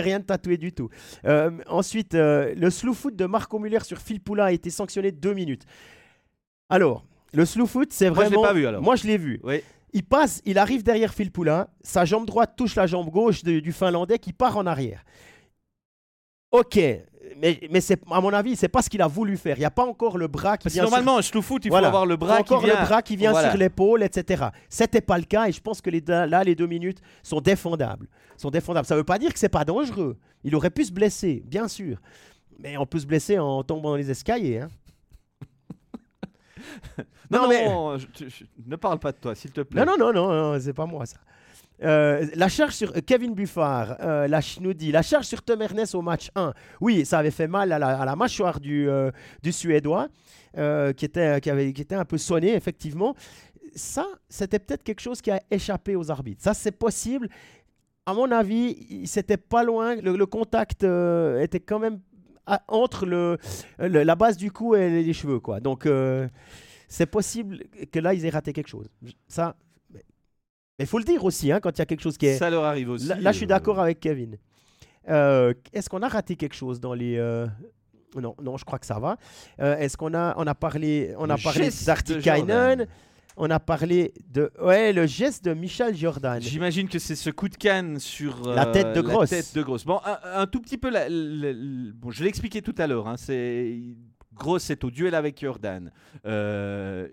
rien, de tatoué du tout. Euh, ensuite, euh, le slow foot de Marco Muller sur Phil Poula a été sanctionné de deux minutes. Alors, le slow foot, c'est vraiment. Moi, je pas vu alors. Moi, je l'ai vu. Il passe, il arrive derrière Phil Poulin, sa jambe droite touche la jambe gauche du Finlandais qui part en arrière. Ok, mais, mais c'est, à mon avis, c'est pas ce qu'il a voulu faire. Il n'y a pas encore le bras qui vient. Normalement, sur... un foot, il faut avoir le bras encore qui vient. le bras qui vient sur l'épaule, etc. C'était pas le cas et je pense que les, là, les deux minutes sont défendables. Sont défendables. Ça veut pas dire que c'est pas dangereux. Il aurait pu se blesser, bien sûr. Mais on peut se blesser en tombant dans les escaliers. Hein. non, mais... ne parle pas de toi, s'il te plaît. Non, non, non, non, c'est pas moi ça. Euh, la charge sur euh, Kevin Buffard, euh, la nous dit la charge sur Tom Ernest au match 1. Oui, ça avait fait mal à la, mâchoire du, du Suédois, qui, était, qui, avait, qui était un peu sonné, effectivement. Ça, c'était peut-être quelque chose qui a échappé aux arbitres. Ça, c'est possible. À mon avis, c'était pas loin. Le, contact était quand même entre le, la base du cou et les cheveux. Quoi. Donc, c'est possible que là, ils aient raté quelque chose. Ça, mais il faut le dire aussi, hein, quand il y a quelque chose qui est. Ça leur arrive aussi. Là, je suis d'accord avec Kevin. Euh, est-ce qu'on a raté quelque chose dans les. Euh, non, non, je crois que ça va. Euh, est-ce qu'on a, on a parlé, on a parlé d'Artikainen on a parlé de ouais le geste de Michel Jordan. J'imagine que c'est ce coup de canne sur la tête de Grosse. tête de Grosse. Bon, un, tout petit peu. bon, je l'ai expliqué tout à l'heure. Hein, c'est Grosse est au duel avec Jordan. Euh,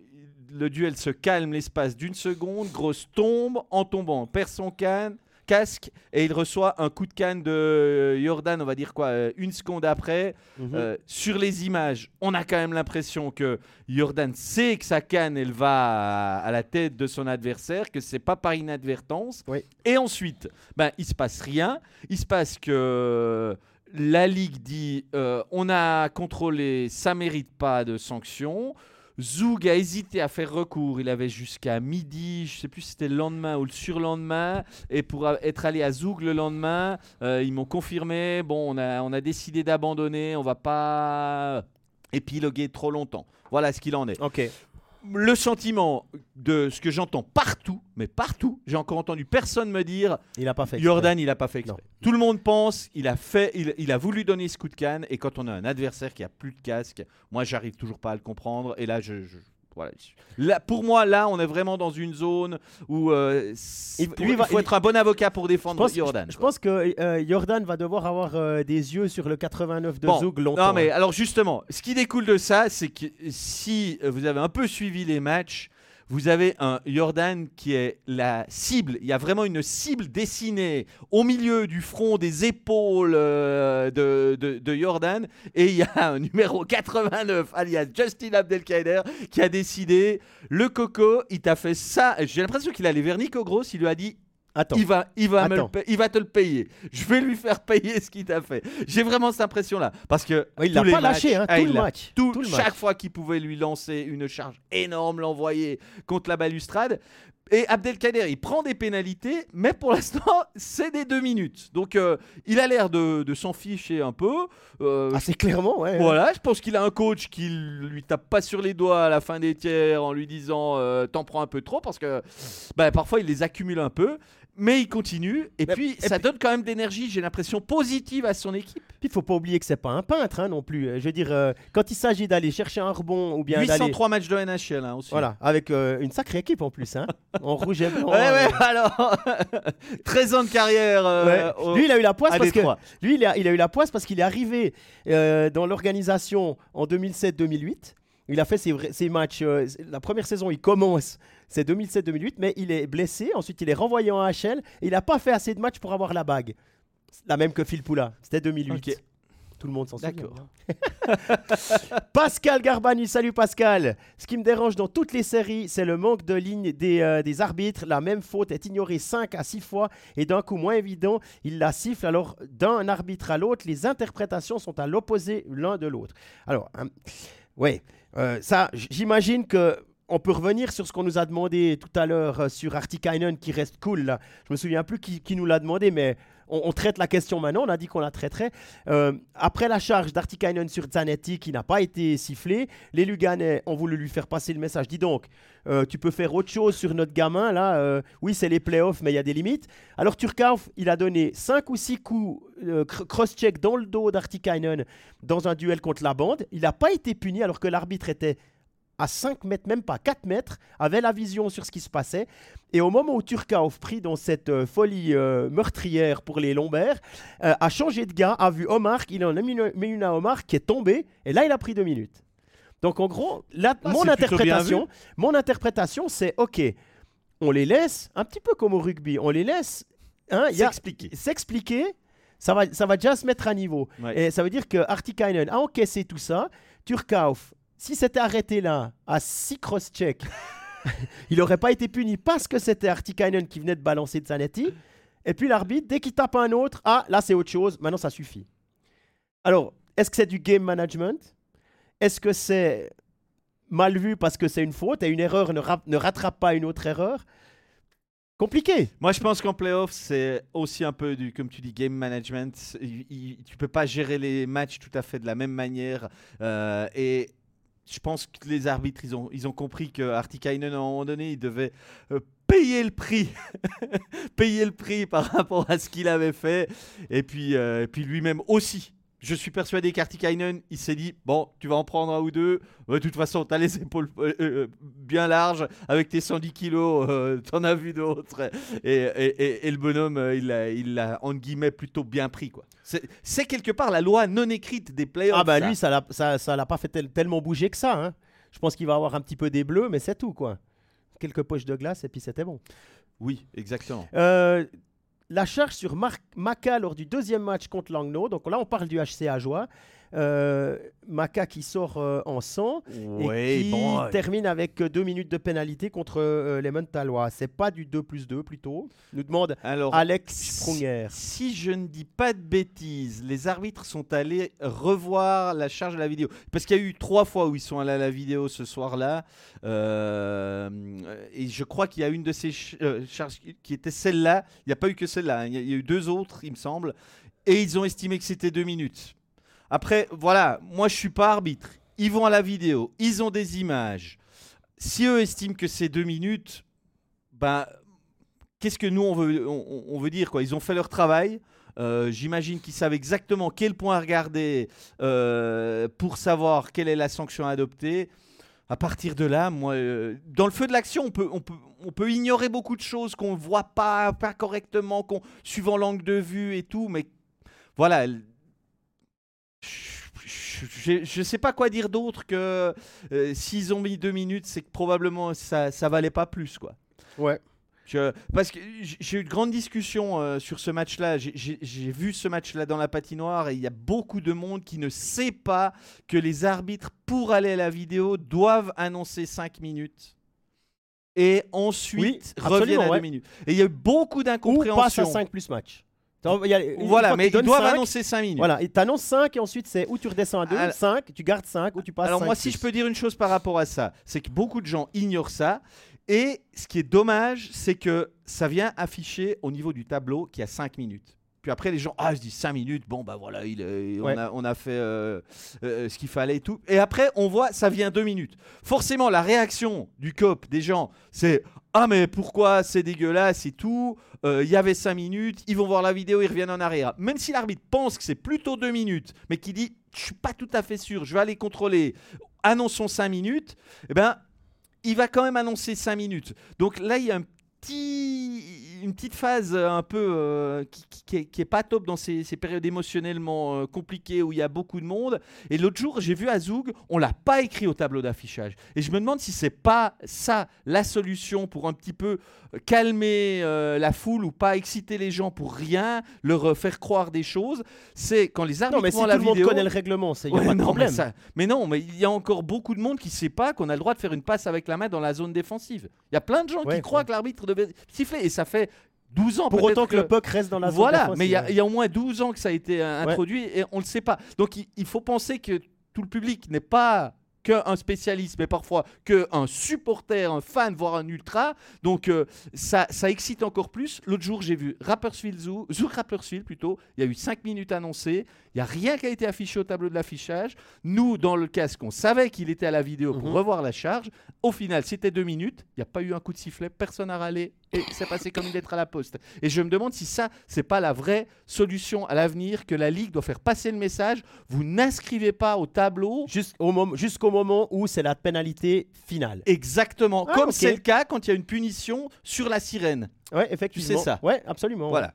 le duel se calme l'espace d'une seconde. Grosse tombe. En tombant, perd son canne, casque et il reçoit un coup de canne de Jordan, on va dire quoi, euh, une seconde après. Mhm. Euh, sur les images, on a quand même l'impression que Jordan sait que sa canne, elle va à, la tête de son adversaire, que c'est pas par inadvertance. Et ensuite, ben, il se passe rien. Il se passe que la Ligue dit euh, on a contrôlé, ça mérite pas de sanction. Zoug a hésité à faire recours. Il avait jusqu'à midi, je sais plus si c'était le lendemain ou le surlendemain. Et pour être allé à Zoug le lendemain, euh, ils m'ont confirmé bon, on a, on a décidé d'abandonner, on va pas épiloguer trop longtemps. Voilà ce qu'il en est. Ok le sentiment de ce que j'entends partout, mais partout, j'ai encore entendu personne me dire il a pas fait Jordan, il a pas fait exprès. Tout le monde pense, il a fait, il, a voulu donner ce coup de canne, et quand on a un adversaire qui a plus de casque, moi j'arrive toujours pas à le comprendre, et là je Là, pour moi, là, on est vraiment dans une zone où euh, il, faut être un bon avocat pour défendre Jordan. Je, pense que euh, Jordan va devoir avoir euh, des yeux sur le 89 de Zoug longtemps. Non, mais alors justement, ce qui découle de ça, c'est que si vous avez un peu suivi les matchs, vous avez un Jordan qui est la cible. Il y a vraiment une cible dessinée au milieu du front, des épaules euh, de, de, Jordan. Et il y a un numéro 89, alias Justin Abdelkader, qui a décidé le coco, il t'a fait ça. J'ai l'impression qu'il a les vernis au gros. Il lui a dit Attends. Il va, il, va il va te le payer. Je vais lui faire payer ce qu'il t'a fait. J'ai vraiment cette impression-là. Parce que. il l'a pas lâché, hein, ah, tout, le match. Tout, chaque fois qu'il pouvait lui lancer une charge énorme, l'envoyer contre la balustrade. Et Abdelkader, il prend des pénalités, mais pour l'instant, c'est des deux minutes. Donc, euh, il a l'air de, de s'en ficher un peu. Euh, Assez clairement, ouais. Voilà, je pense qu'il a un coach qui lui tape pas sur les doigts à la fin des tiers en lui disant euh, T'en prends un peu trop, parce que bah, parfois, il les accumule un peu mais il continue et puis ça donne quand même d'énergie, j'ai l'impression positive à son équipe. Puis il faut pas oublier que c'est pas un peintre hein, non plus. Je veux dire, euh, quand il s'agit d'aller chercher un rebond ou bien 803 matchs de NHL hein, aussi. Voilà, avec euh, une sacrée équipe en plus, hein, en rouge et blanc. Ouais, ouais, euh. alors 13 ans de carrière. lui, il a eu la poisse parce que lui, il a, il a eu la poisse parce qu'il est arrivé dans l'organisation en 2007-2008. Il a fait ses, matchs. Euh, la première saison, il commence, c'est 2007-2008, mais il est blessé. Ensuite, il est renvoyé en HL. Et il n'a pas fait assez de matchs pour avoir la bague. La même que Phil Poula. C'était 2008. Tout le monde s'en souvient. D'accord. Pascal Garbani, salut Pascal. Ce qui me dérange dans toutes les séries, c'est le manque de ligne des, euh, des, arbitres. La même faute est ignorée 5 à 6 fois et d'un coup moins évident, il la siffle. Alors, d'un arbitre à l'autre, les interprétations sont à l'opposé l'un de l'autre. Alors, hein, ouais, euh, ça, j'imagine que on peut revenir sur ce qu'on nous a demandé tout à l'heure euh, sur Artikainen qui reste cool. Je me souviens plus qui nous l'a demandé, mais on, traite la question maintenant, on a dit qu'on la traiterait. Euh, après la charge d'Artikainen sur Zanetti qui n'a pas été sifflé, les Luganais ont voulu lui faire passer le message. Dis donc, euh, tu peux faire autre chose sur notre gamin là. Euh, oui, c'est les playoffs, mais il y a des limites. Alors Turkauf, il a donné 5 ou 6 coups cross-check dans le dos d'Artikainen dans un duel contre la bande. Il n'a pas été puni alors que l'arbitre était à 5 mètres, même pas 4 mètres, avait la vision sur ce qui se passait. Et au moment où Turkauf, pris dans cette euh, folie euh, meurtrière pour les lombaires, euh, a changé de gars, a vu Omar, il en a mis une, à Omar qui est tombé, et là il a pris 2 minutes. Donc en gros, ah, mon, interprétation, mon interprétation, c'est ok, on les laisse, un petit peu comme au rugby, on les laisse hein, s'expliquer. S'expliquer, ça va, ça va déjà se mettre à niveau. Et ça veut dire que Artikainen a encaissé tout ça, Turkauf si c'était arrêté là, à 6 cross-check, il n'aurait pas été puni parce que c'était Artikainen qui venait de balancer Zanetti. Et puis l'arbitre, dès qu'il tape un autre, ah, là c'est autre chose, maintenant ça suffit. Alors, est-ce que c'est du game management? Est-ce que c'est mal vu parce que c'est une faute et une erreur ne, ne rattrape pas une autre erreur? Compliqué. Moi, je pense qu'en playoff, c'est aussi un peu du, comme tu dis, game management. Tu tu peux pas gérer les matchs tout à fait de la même manière. Euh, et je pense que les arbitres, ils ont, ils ont compris que Artikainen, à un moment donné, il devait euh, payer le prix. payer le prix par rapport à ce qu'il avait fait. Et puis, euh, puis lui-même aussi. Je suis persuadé qu'Artikainen, il s'est dit Bon, tu vas en prendre un ou deux. De toute façon, tu as les épaules euh, bien larges. Avec tes 110 kilos, tu en as vu d'autres. Et, et, et, le bonhomme, il l'a, il a, guillemets, plutôt bien pris. quoi. C'est quelque part la loi non écrite des playoffs. Ah bah lui, ça l'a ça, ça l'a pas fait tellement bouger que ça. Hein. Je pense qu'il va avoir un petit peu des bleus, mais c'est tout quoi. Quelques poches de glace et puis c'était bon. Oui, exactement. Euh, la charge sur Marc Maca lors du deuxième match contre Langnau. Donc là, on parle du HC Ajoie. Euh, Maca qui sort euh, en sang et qui termine avec deux minutes de pénalité contre euh, les Montalois. C'est pas du 2 plus 2 plutôt Nous demande Alex Sprunger. Si, je ne dis pas de bêtises, les arbitres sont allés revoir la charge de la vidéo. Parce qu'il y a eu trois fois où ils sont allés à la vidéo ce soir-là. et je crois qu'il y a une de ces charges qui était celle-là. Il n'y a pas eu que celle-là. Hein. Il y a eu deux autres, il me semble. Et ils ont estimé que c'était deux minutes. Après, voilà, moi je suis pas arbitre. Ils vont à la vidéo, ils ont des images. Si eux estiment que c'est deux minutes, ben, qu'est-ce que nous on veut, on, veut dire quoi? Ils ont fait leur travail. Euh, j'imagine qu'ils savent exactement quel point regarder euh, pour savoir quelle est la sanction à adopter. À partir de là, moi, euh, dans le feu de l'action, on peut, on, peut, on peut ignorer beaucoup de choses qu'on ne voit pas, pas correctement, suivant l'angle de vue et tout, mais voilà, je ne sais pas quoi dire d'autre que euh, s'ils ont mis deux minutes, c'est que probablement ça, ça valait pas plus. quoi. Ouais. parce que j'ai eu de grandes discussions euh, sur ce match-là. J'ai vu ce match-là dans la patinoire et il y a beaucoup de monde qui ne sait pas que les arbitres, pour aller à la vidéo, doivent annoncer 5 minutes. Et ensuite reviennent à 2 minutes. Et il y a eu beaucoup d'incompréhension. Ou passe à 5 plus match voilà, mais ils doivent annoncer 5 minutes. Voilà, ils t'annoncent 5 et ensuite c'est où tu redescends à 2, 5, tu gardes 5 ou tu passes Alors moi, si je peux dire une chose par rapport à ça, c'est que beaucoup de gens ignorent ça. Et ce qui est dommage, c'est que ça vient afficher au niveau du tableau qu'il y a 5 minutes. Puis après, les gens, ah, je dis 5 minutes, bon, bah voilà, il, on, a, on, a, fait euh, euh, ce qu'il fallait et tout. Et après, on voit, ça vient 2 minutes. Forcément, la réaction du COP, des gens, c'est Ah, mais pourquoi c'est dégueulasse et tout euh, Il y avait 5 minutes, ils vont voir la vidéo, ils reviennent en arrière. Même si l'arbitre pense que c'est plutôt 2 minutes, mais qui dit Je suis pas tout à fait sûr, je vais aller contrôler, annonçons 5 minutes, eh ben, il va quand même annoncer 5 minutes. Donc là, il y a un petit une petite phase un peu qui, qui, est, pas top dans ces, périodes émotionnellement compliquées où il y a beaucoup de monde. Et l'autre jour, j'ai vu Azoug, on l'a pas écrit au tableau d'affichage. Et je me demande si c'est pas ça la solution pour un petit peu calmer la foule ou pas exciter les gens pour rien, leur faire croire des choses. C'est quand les arbitres non, mais si la tout le monde connaît le règlement, c'est pas de problème. Mais, non, mais il y a encore beaucoup de monde qui sait pas qu'on a le droit de faire une passe avec la main dans la zone défensive. Il y a plein de gens qui croient que l'arbitre devait siffler et ça fait 12 ans. Pour autant que, le puck reste dans la zone Voilà, mais il y, a au moins 12 ans que ça a été euh, introduit et on ne le sait pas. Donc il faut penser que tout le public n'est pas qu'un spécialiste, mais parfois qu'un supporter, un fan, voire un ultra. Donc euh, ça, ça excite encore plus. L'autre jour, j'ai vu Rapperswil Zoo, Zoo Rapperswil plutôt. Il y a eu 5 minutes annoncées. Il n'y a rien qui a été affiché au tableau de l'affichage. Nous, dans le casque, on savait qu'il était à la vidéo pour mhm. revoir la charge. Au final, c'était 2 minutes. Il n'y a pas eu un coup de sifflet. Personne n'a râlé. Et c'est passé comme une lettre à la poste. Et je me demande si ça, c'est pas la vraie solution à l'avenir, que la Ligue doit faire passer le message. Vous n'inscrivez pas au tableau. Jusqu'au moment où c'est la pénalité finale. Exactement. Ah, comme c'est le cas quand il y a une punition sur la sirène. Ouais, effectivement. Tu sais ça. Ouais, absolument. Voilà.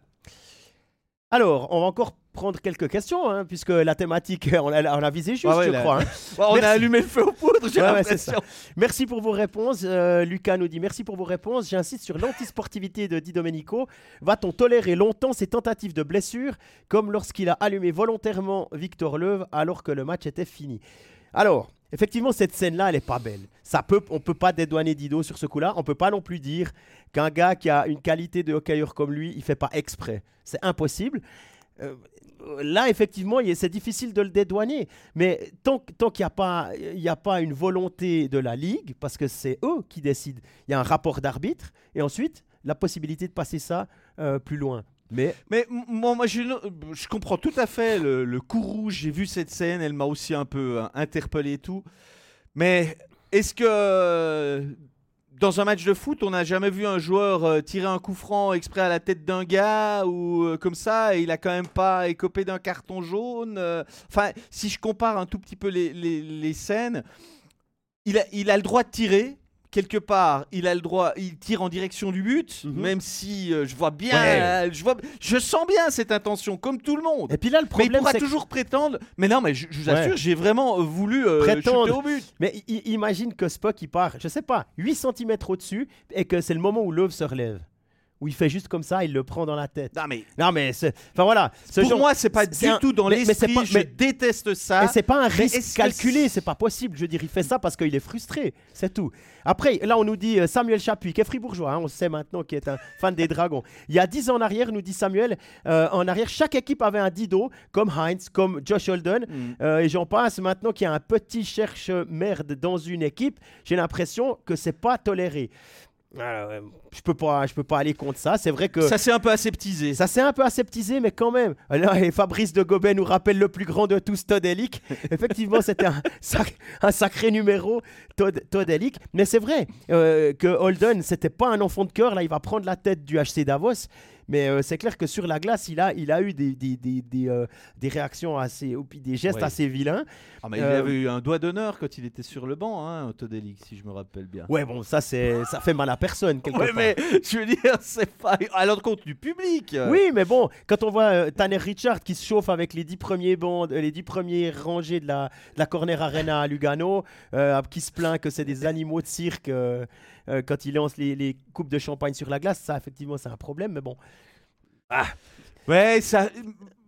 Alors, on va encore prendre quelques questions, hein, puisque la thématique, on a, visé juste, je crois. Hein. on a allumé le feu aux poudres, j'ai l'impression. merci pour vos réponses. Euh, Lucas nous dit merci pour vos réponses. J'insiste sur l'antisportivité de Di Domenico. Va-t-on tolérer longtemps ces tentatives de blessure, comme lorsqu'il a allumé volontairement Victor Leuve alors que le match était fini? Alors, Effectivement, cette scène-là, elle n'est pas belle. Ça peut, on ne peut pas dédouaner Dido sur ce coup-là. On ne peut pas non plus dire qu'un gars qui a une qualité de hockeyeur comme lui, il fait pas exprès. C'est impossible. Euh, là, effectivement, c'est difficile de le dédouaner. Mais tant, qu'il n'y a, pas, a pas une volonté de la Ligue, parce que c'est eux qui décident, il y a un rapport d'arbitre, et ensuite, la possibilité de passer ça euh, plus loin. Mais, moi, je, comprends tout à fait le, coup rouge. J'ai vu cette scène, elle m'a aussi un peu euh, interpellé et tout. Mais est-ce que dans un match de foot, on n'a jamais vu un joueur euh, tirer un coup franc exprès à la tête d'un gars ou euh, comme ça et il a quand même pas écopé d'un carton jaune Enfin, si je compare un tout petit peu les, les, les scènes, il a, il a le droit de tirer quelque part, il a le droit, il tire en direction du but, mhm. même si euh, je vois bien, je vois, je sens bien cette intention, comme tout le monde. Et puis là, le problème, mais il pourra toujours prétendre. Mais non, mais je, vous assure, j'ai vraiment euh, voulu euh, prétendre au but. Mais imagine que Spock il part, je sais pas, 8 cm au-dessus et que c'est le moment où l'œuvre se relève où il fait juste comme ça, il le prend dans la tête. Non mais, non mais, enfin voilà. Ce pour moi, c'est pas du tout dans l'esprit. Mais, je déteste ça. Et c'est pas un risque calculé, c'est pas possible. Je veux dire, il fait ça parce qu'il est frustré, c'est tout. Après, là, on nous dit euh, Samuel Chapuis, qui est fribourgeois, hein, on sait maintenant qu'il est un fan des Dragons. Il y a 10 ans en arrière, nous dit Samuel, euh, en arrière, chaque équipe avait un Dido, comme Heinz, comme Josh Holden. Mm. Euh, et j'en passe maintenant qu'il y a un petit cherche-merde dans une équipe. J'ai l'impression que c'est pas toléré. Je peux pas, je peux pas aller contre ça. C'est vrai que ça s'est un peu aseptisé. Ça s'est un peu aseptisé, mais quand même. et Fabrice de Gobet nous rappelle le plus grand de tous, Todd. Effectivement, c'était un, un, sacré numéro, Todd, Todd Mais c'est vrai euh, que Holden, c'était pas un enfant de cœur. Là, il va prendre la tête du HC Davos. Mais euh, c'est clair que sur la glace, il a, il a eu des, des, des, des, euh, réactions assez, ou puis des gestes assez vilains. Ah, mais il euh, avait eu un doigt d'honneur quand il était sur le banc, hein, Todelic, si je me rappelle bien. Ouais, bon, ça, c'est, ça fait mal à personne. Quelque ouais, mais je veux dire, c'est pas à l'encontre du public. Oui, mais bon, quand on voit Tanner Richard qui se chauffe avec les dix premiers bandes, les dix premiers rangées de la, de la Corner Arena à Lugano, qui se plaint que c'est des animaux de cirque. Euh, quand il lance les, coupes de champagne sur la glace. Ça, effectivement, c'est un problème, mais bon. Ah. Ouais, ça.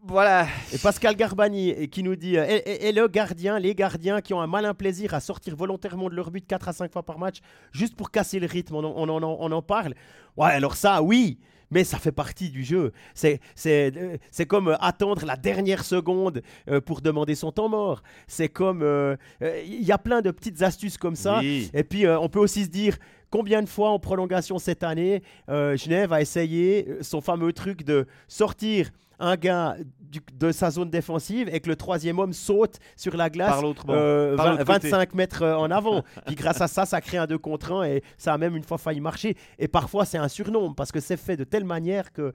Voilà. Et Pascal Garbani qui nous dit euh, et, le gardien, les gardiens qui ont un malin plaisir à sortir volontairement de leur but 4 à 5 fois par match juste pour casser le rythme, on, on, on, on en parle. Ouais, alors ça, oui, mais ça fait partie du jeu. C'est, c'est, euh, c'est comme attendre la dernière seconde pour demander son temps mort. C'est comme. Il y a plein de petites astuces comme ça. Et puis, on peut aussi se dire Combien de fois en prolongation cette année, euh, Genève a essayé euh, son fameux truc de sortir un gars de sa zone défensive et que le troisième homme saute sur la glace 25 euh, mètres en avant. Puis grâce à ça, ça crée un 2 contre 1 et ça a même une fois failli marcher. Et parfois, c'est un surnom parce que c'est fait de telle manière que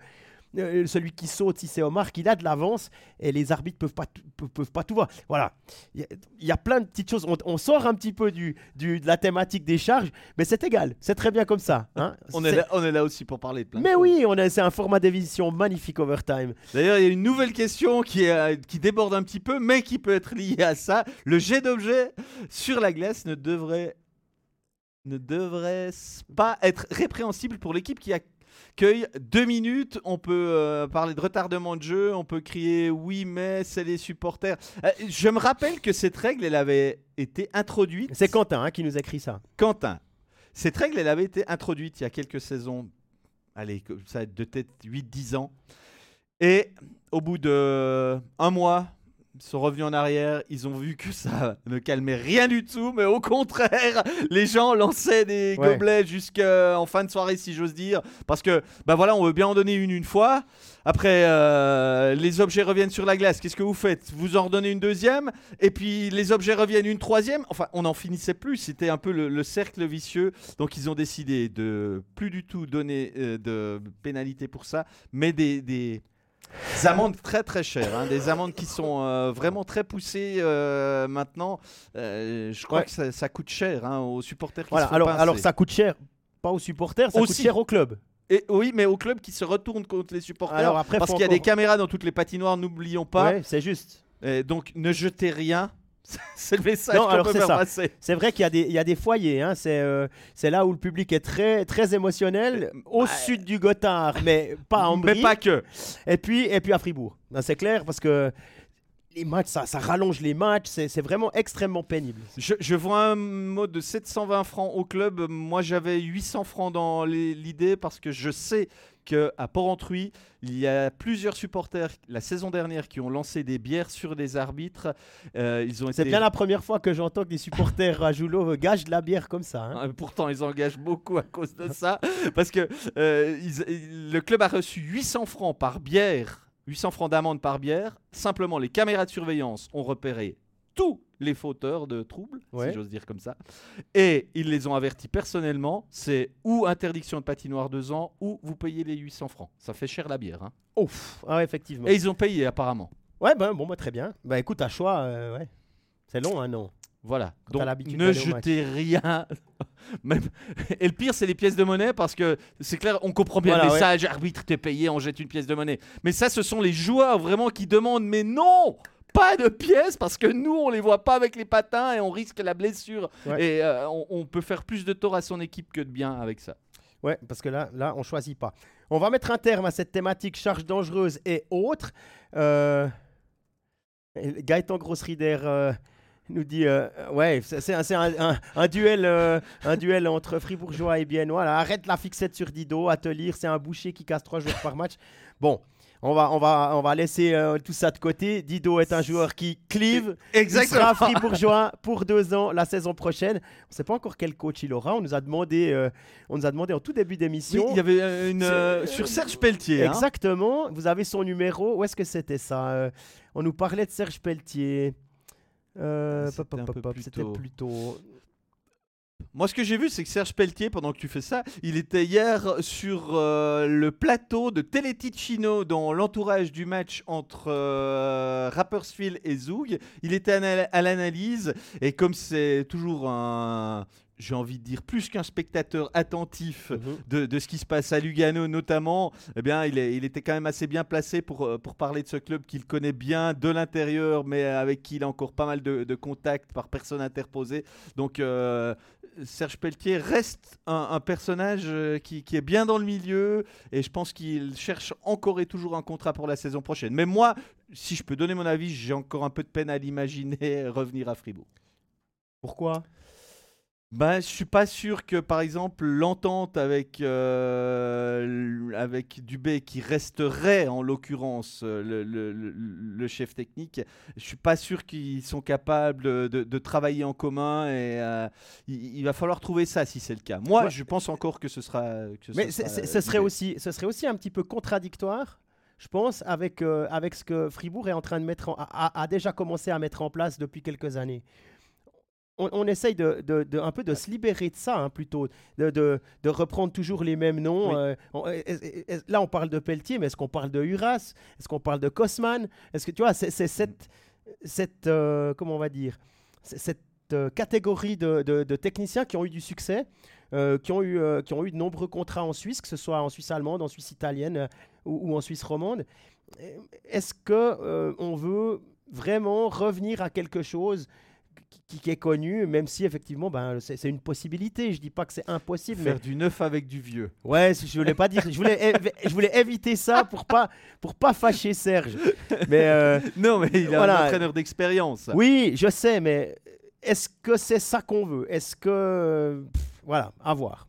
euh, celui qui saute, si c'est Omar, qu'il a de l'avance et les arbitres peuvent pas, peuvent pas tout voir. Voilà, il y, a plein de petites choses. On, sort un petit peu du, du, de la thématique des charges, mais c'est égal, c'est très bien comme ça. Hein. on, est là, on est là aussi pour parler de plein Mais oui, c'est un format d'émission magnifique overtime. D'ailleurs, il y a une nouvelle question qui, est, qui déborde un petit peu, mais qui peut être liée à ça. Le jet d'objet sur la glace ne devrait ne devrait pas être répréhensible pour l'équipe qui accueille deux minutes. On peut euh, parler de retardement de jeu, on peut crier oui, mais c'est les supporters. Euh, je me rappelle que cette règle, elle avait été introduite. C'est Quentin hein, qui nous a écrit ça. Quentin. Cette règle, elle avait été introduite il y a quelques saisons. Allez, ça va être de tête 8-10 ans. Et au bout de un mois, sont revenus en arrière, ils ont vu que ça ne calmait rien du tout, mais au contraire, les gens lançaient des gobelets jusqu'en fin de soirée, si j'ose dire, parce que, bah voilà, on veut bien en donner une une fois. Après, euh, les objets reviennent sur la glace. Qu'est-ce que vous faites? Vous en redonnez une deuxième, et puis les objets reviennent une troisième? Enfin, on n'en finissait plus. C'était un peu le, cercle vicieux. Donc, ils ont décidé de plus du tout donner euh, de pénalité pour ça, mais des des amendes très très chères, hein, des amendes qui sont euh, vraiment très poussées euh, maintenant. Euh, je crois que ça, coûte cher hein, aux supporters qui voilà, alors, alors ça coûte cher, pas aux supporters, ça coûte cher au club. Et, oui, mais au club qui se retourne contre les supporters. Alors après, parce qu'il y a des caméras dans toutes les patinoires, n'oublions pas. Ouais, c'est juste. Et donc ne jetez rien c'est le message qu'on peut faire passer. C'est vrai qu'il y, y, a des foyers. Hein. Euh, c'est là où le public est très, très émotionnel, au bah, sud du Gothard, mais pas en Brie. Mais pas que. Et puis, et puis à Fribourg. C'est clair parce que les matchs, ça, ça rallonge les matchs, c'est vraiment extrêmement pénible. Je, je, vois un mot de 720 francs au club. Moi, j'avais 800 francs dans l'idée parce que je sais qu'à Port-Entruy, il y a plusieurs supporters la saison dernière qui ont lancé des bières sur les arbitres. Euh, ils ont C'est bien la première fois que j'entends que des supporters à Joulot gagent de la bière comme ça. Hein. Ah, pourtant, ils engagent beaucoup à cause de ça. parce que euh, le club a reçu 800 francs par bière 800 francs d'amende par bière. Simplement, les caméras de surveillance ont repéré tous les fauteurs de troubles, si j'ose dire comme ça. Et ils les ont avertis personnellement. C'est ou interdiction de patinoire deux ans, ou vous payez les 800 francs. Ça fait cher la bière. Hein. Ouf, ah effectivement. Et ils ont payé apparemment. Ouais, ben bon, bah, très bien. Bah écoute, à choix, euh, ouais. C'est long, hein, non voilà. Donc, ne jetez rien. Même... Et le pire, c'est les pièces de monnaie parce que c'est clair, on comprend bien le message. Arbitre, t'es payé, on jette une pièce de monnaie. Mais ça, ce sont les joueurs vraiment qui demandent Mais non pas de pièces parce que nous on les voit pas avec les patins et on risque la blessure et euh, on, peut faire plus de tort à son équipe que de bien avec ça. Ouais, parce que là, là, on choisit pas. On va mettre un terme à cette thématique charge dangereuse et autres. Euh... Gaëtan Grossrider, euh, nous dit euh, ouais c'est un, un, duel euh, un duel entre Fribourgeois et Biennois arrête la fixette sur Dido à te lire c'est un boucher qui casse trois joueurs par match bon on va, on va, on va laisser euh, tout ça de côté. Dido est un joueur qui clive. Exactement. Il sera fribourgeois pour deux ans la saison prochaine. On ne sait pas encore quel coach il aura. On nous a demandé, on nous a demandé en tout début d'émission. il y avait une sur Serge Pelletier. Hein. Exactement. Vous avez son numéro. Où est-ce que c'était ça On nous parlait de Serge Pelletier. Euh, c'était plutôt. Moi, ce que j'ai vu, c'est que Serge Pelletier, pendant que tu fais ça, il était hier sur euh, le plateau de Teleticino dans l'entourage du match entre euh, Rappersfield et Zoug. Il était à l'analyse et comme c'est toujours un, j'ai envie de dire, plus qu'un spectateur attentif mhm. de, ce qui se passe à Lugano notamment, eh bien, il, il était quand même assez bien placé pour, euh, pour parler de ce club qu'il connaît bien de l'intérieur, mais avec qui il a encore pas mal de, contacts par personne interposée. Donc, euh, Serge Pelletier reste un, personnage euh, qui, qui, est bien dans le milieu, et je pense qu'il cherche encore et toujours un contrat pour la saison prochaine. Mais moi, si je peux donner mon avis, j'ai encore un peu de peine à l'imaginer revenir à Fribourg. Pourquoi? Bah, je suis pas sûr que, par exemple, l'entente avec, euh, avec Dubé, qui resterait en l'occurrence euh, le, le, le, chef technique, je suis pas sûr qu'ils sont capables de, de, travailler en commun et euh, il, va falloir trouver ça si c'est le cas. Moi, je pense encore que ce sera. Que Mais ce, serait aussi, ce serait aussi un petit peu contradictoire je pense, avec, avec ce que Fribourg est en train de mettre a, a, déjà commencé à mettre en place depuis quelques années on, essaye de, un peu de se libérer de ça, hein, plutôt, de, reprendre toujours les mêmes noms. Euh, là, on parle de Pelletier, mais est-ce qu'on parle de Uras Est-ce qu'on parle de Cosman Est-ce que tu vois, c'est cette, cette euh, comment on va dire, cette euh, catégorie de, techniciens qui ont eu du succès, qui, ont eu, qui ont eu de nombreux contrats en Suisse, que ce soit en Suisse allemande, en Suisse italienne ou, ou, en Suisse romande. Est-ce que on veut vraiment revenir à quelque chose qui, est connu, même si effectivement, ben, c'est une possibilité. Je dis pas que c'est impossible. Faire du neuf avec du vieux. Ouais, je voulais pas dire. Je voulais, je voulais éviter ça pour pas pour pas fâcher Serge. Mais euh, non, mais il est un entraîneur d'expérience. Oui, je sais, mais est-ce que c'est ça qu'on veut? Est-ce que voilà, à voir.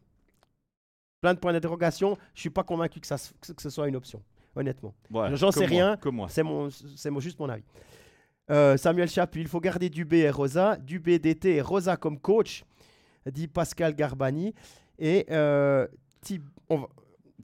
Plein de points d'interrogation. Je suis pas convaincu que ça que ce soit une option, honnêtement. J'en sais rien. C'est mon c'est juste mon avis. Euh, Samuel Chapuis, il faut garder Dubé et Rosa. Dubé d'été et Rosa comme coach, dit Pascal Garbani. Et euh,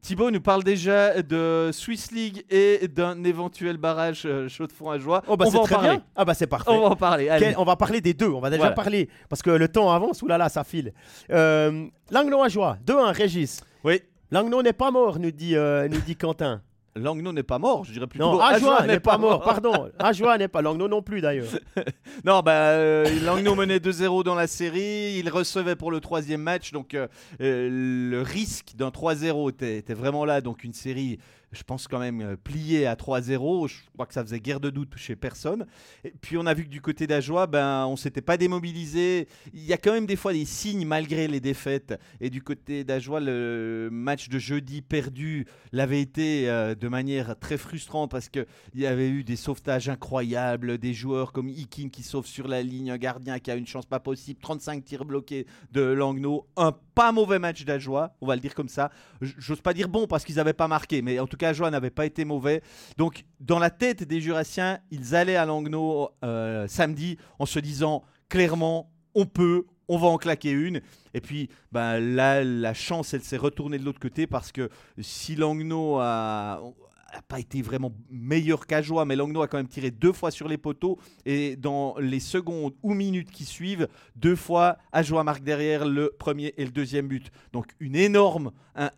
Thibaut nous parle déjà de Swiss League et d'un éventuel barrage euh, chaud de fond à joie. Oh bah on va en parler. Ah bah c'est parfait. On va en parler. on va parler des deux. On va déjà parler parce que le temps avance. Oulala, ça file. Euh, Langlo à joie. 2-1, Régis. Oui. Langlo n'est pas mort, nous dit, nous dit Quentin. Langno n'est pas mort, je dirais plutôt. Non, Ajoie n'est pas, mort, pardon. Ajoie n'est pas, Langno non plus d'ailleurs. non, bah, euh, Langno menait 2-0 dans la série, il recevait pour le troisième match, donc euh, euh, le risque d'un 3-0 était, était, vraiment là, donc une série je pense quand même euh, plié à 3-0. Je crois que ça faisait guère de doute chez personne. Et puis on a vu que du côté d'Ajoie, ben, on s'était pas démobilisé. Il y a quand même des fois des signes malgré les défaites. Et du côté d'Ajoie, le match de jeudi perdu l'avait été euh, de manière très frustrante parce qu'il y avait eu des sauvetages incroyables, des joueurs comme Ikin qui sauve sur la ligne, un gardien qui a une chance pas possible, 35 tirs bloqués de Langno, un pas mauvais match d'Ajoie, on va le dire comme ça. J'ose pas dire bon parce qu'ils n'avaient pas marqué, mais en tout cas, Ajoie n'avait pas été mauvais. Donc, dans la tête des Jurassiens, ils allaient à Langnau euh, samedi en se disant clairement, on peut, on va en claquer une. Et puis ben, là, la chance, elle s'est retournée de l'autre côté parce que si Langnau a, n'a pas été vraiment meilleur qu'Ajoie, mais Langno a quand même tiré deux fois sur les poteaux. Et dans les secondes ou minutes qui suivent, deux fois, Ajoie marque derrière le premier et le deuxième but. Donc une énorme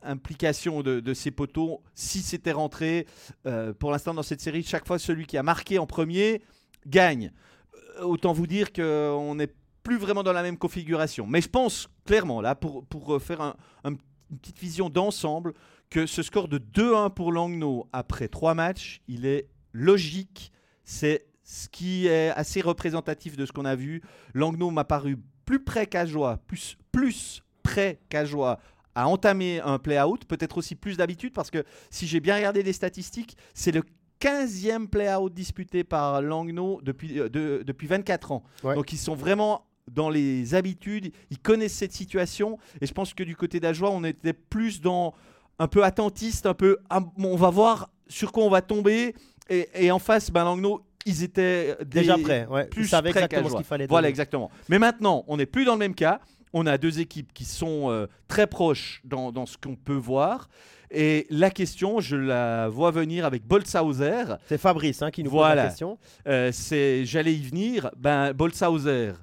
implication de, ces poteaux. Si c'était rentré, euh, pour l'instant dans cette série, chaque fois celui qui a marqué en premier gagne. Euh, autant vous dire qu'on n'est plus vraiment dans la même configuration. Mais je pense clairement, là, pour, pour faire une petite vision d'ensemble, que ce score de 2-1 pour Langno après trois matchs, il est logique. C'est ce qui est assez représentatif de ce qu'on a vu. Langno m'a paru plus près qu'Ajoie, plus, plus près qu'Ajoie à entamer un play-out, peut-être aussi plus d'habitude, parce que si j'ai bien regardé les statistiques, c'est le 15e play-out disputé par Langno depuis, euh, depuis 24 ans. Donc ils sont vraiment dans les habitudes, ils connaissent cette situation, et je pense que du côté d'Ajoie, on était plus dans un peu attentiste, un peu. Ah, on va voir sur quoi on va tomber. Et, en face, ben, Langno, ils étaient déjà prêts. Plus ils savaient exactement ce qu'il fallait. Voilà, exactement. Mais maintenant, on n'est plus dans le même cas. On a deux équipes qui sont euh, très proches dans, dans ce qu'on peut voir. Et la question, je la vois venir avec Boltzhauser. C'est Fabrice hein, qui nous pose la question. Euh, c'est, j'allais y venir. Ben, Boltzhauser,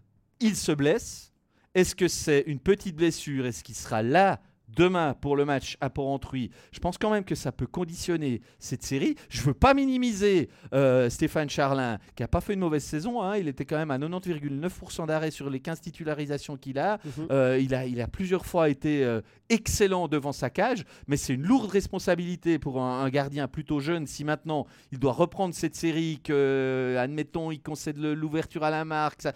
il se blesse. Est-ce que c'est une petite blessure? Est-ce qu'il sera là demain pour le match à Port-Entruy, je pense quand même que ça peut conditionner cette série. Je veux pas minimiser euh, Stéphane Charlin, qui a pas fait une mauvaise saison. Hein. Il était quand même à 90,9% d'arrêt sur les 15 titularisations qu'il a. Mhm. Euh, il a. Il a plusieurs fois été euh, excellent devant sa cage, mais c'est une lourde responsabilité pour un, gardien plutôt jeune si maintenant il doit reprendre cette série, que, admettons, il concède l'ouverture à la marque. Ça,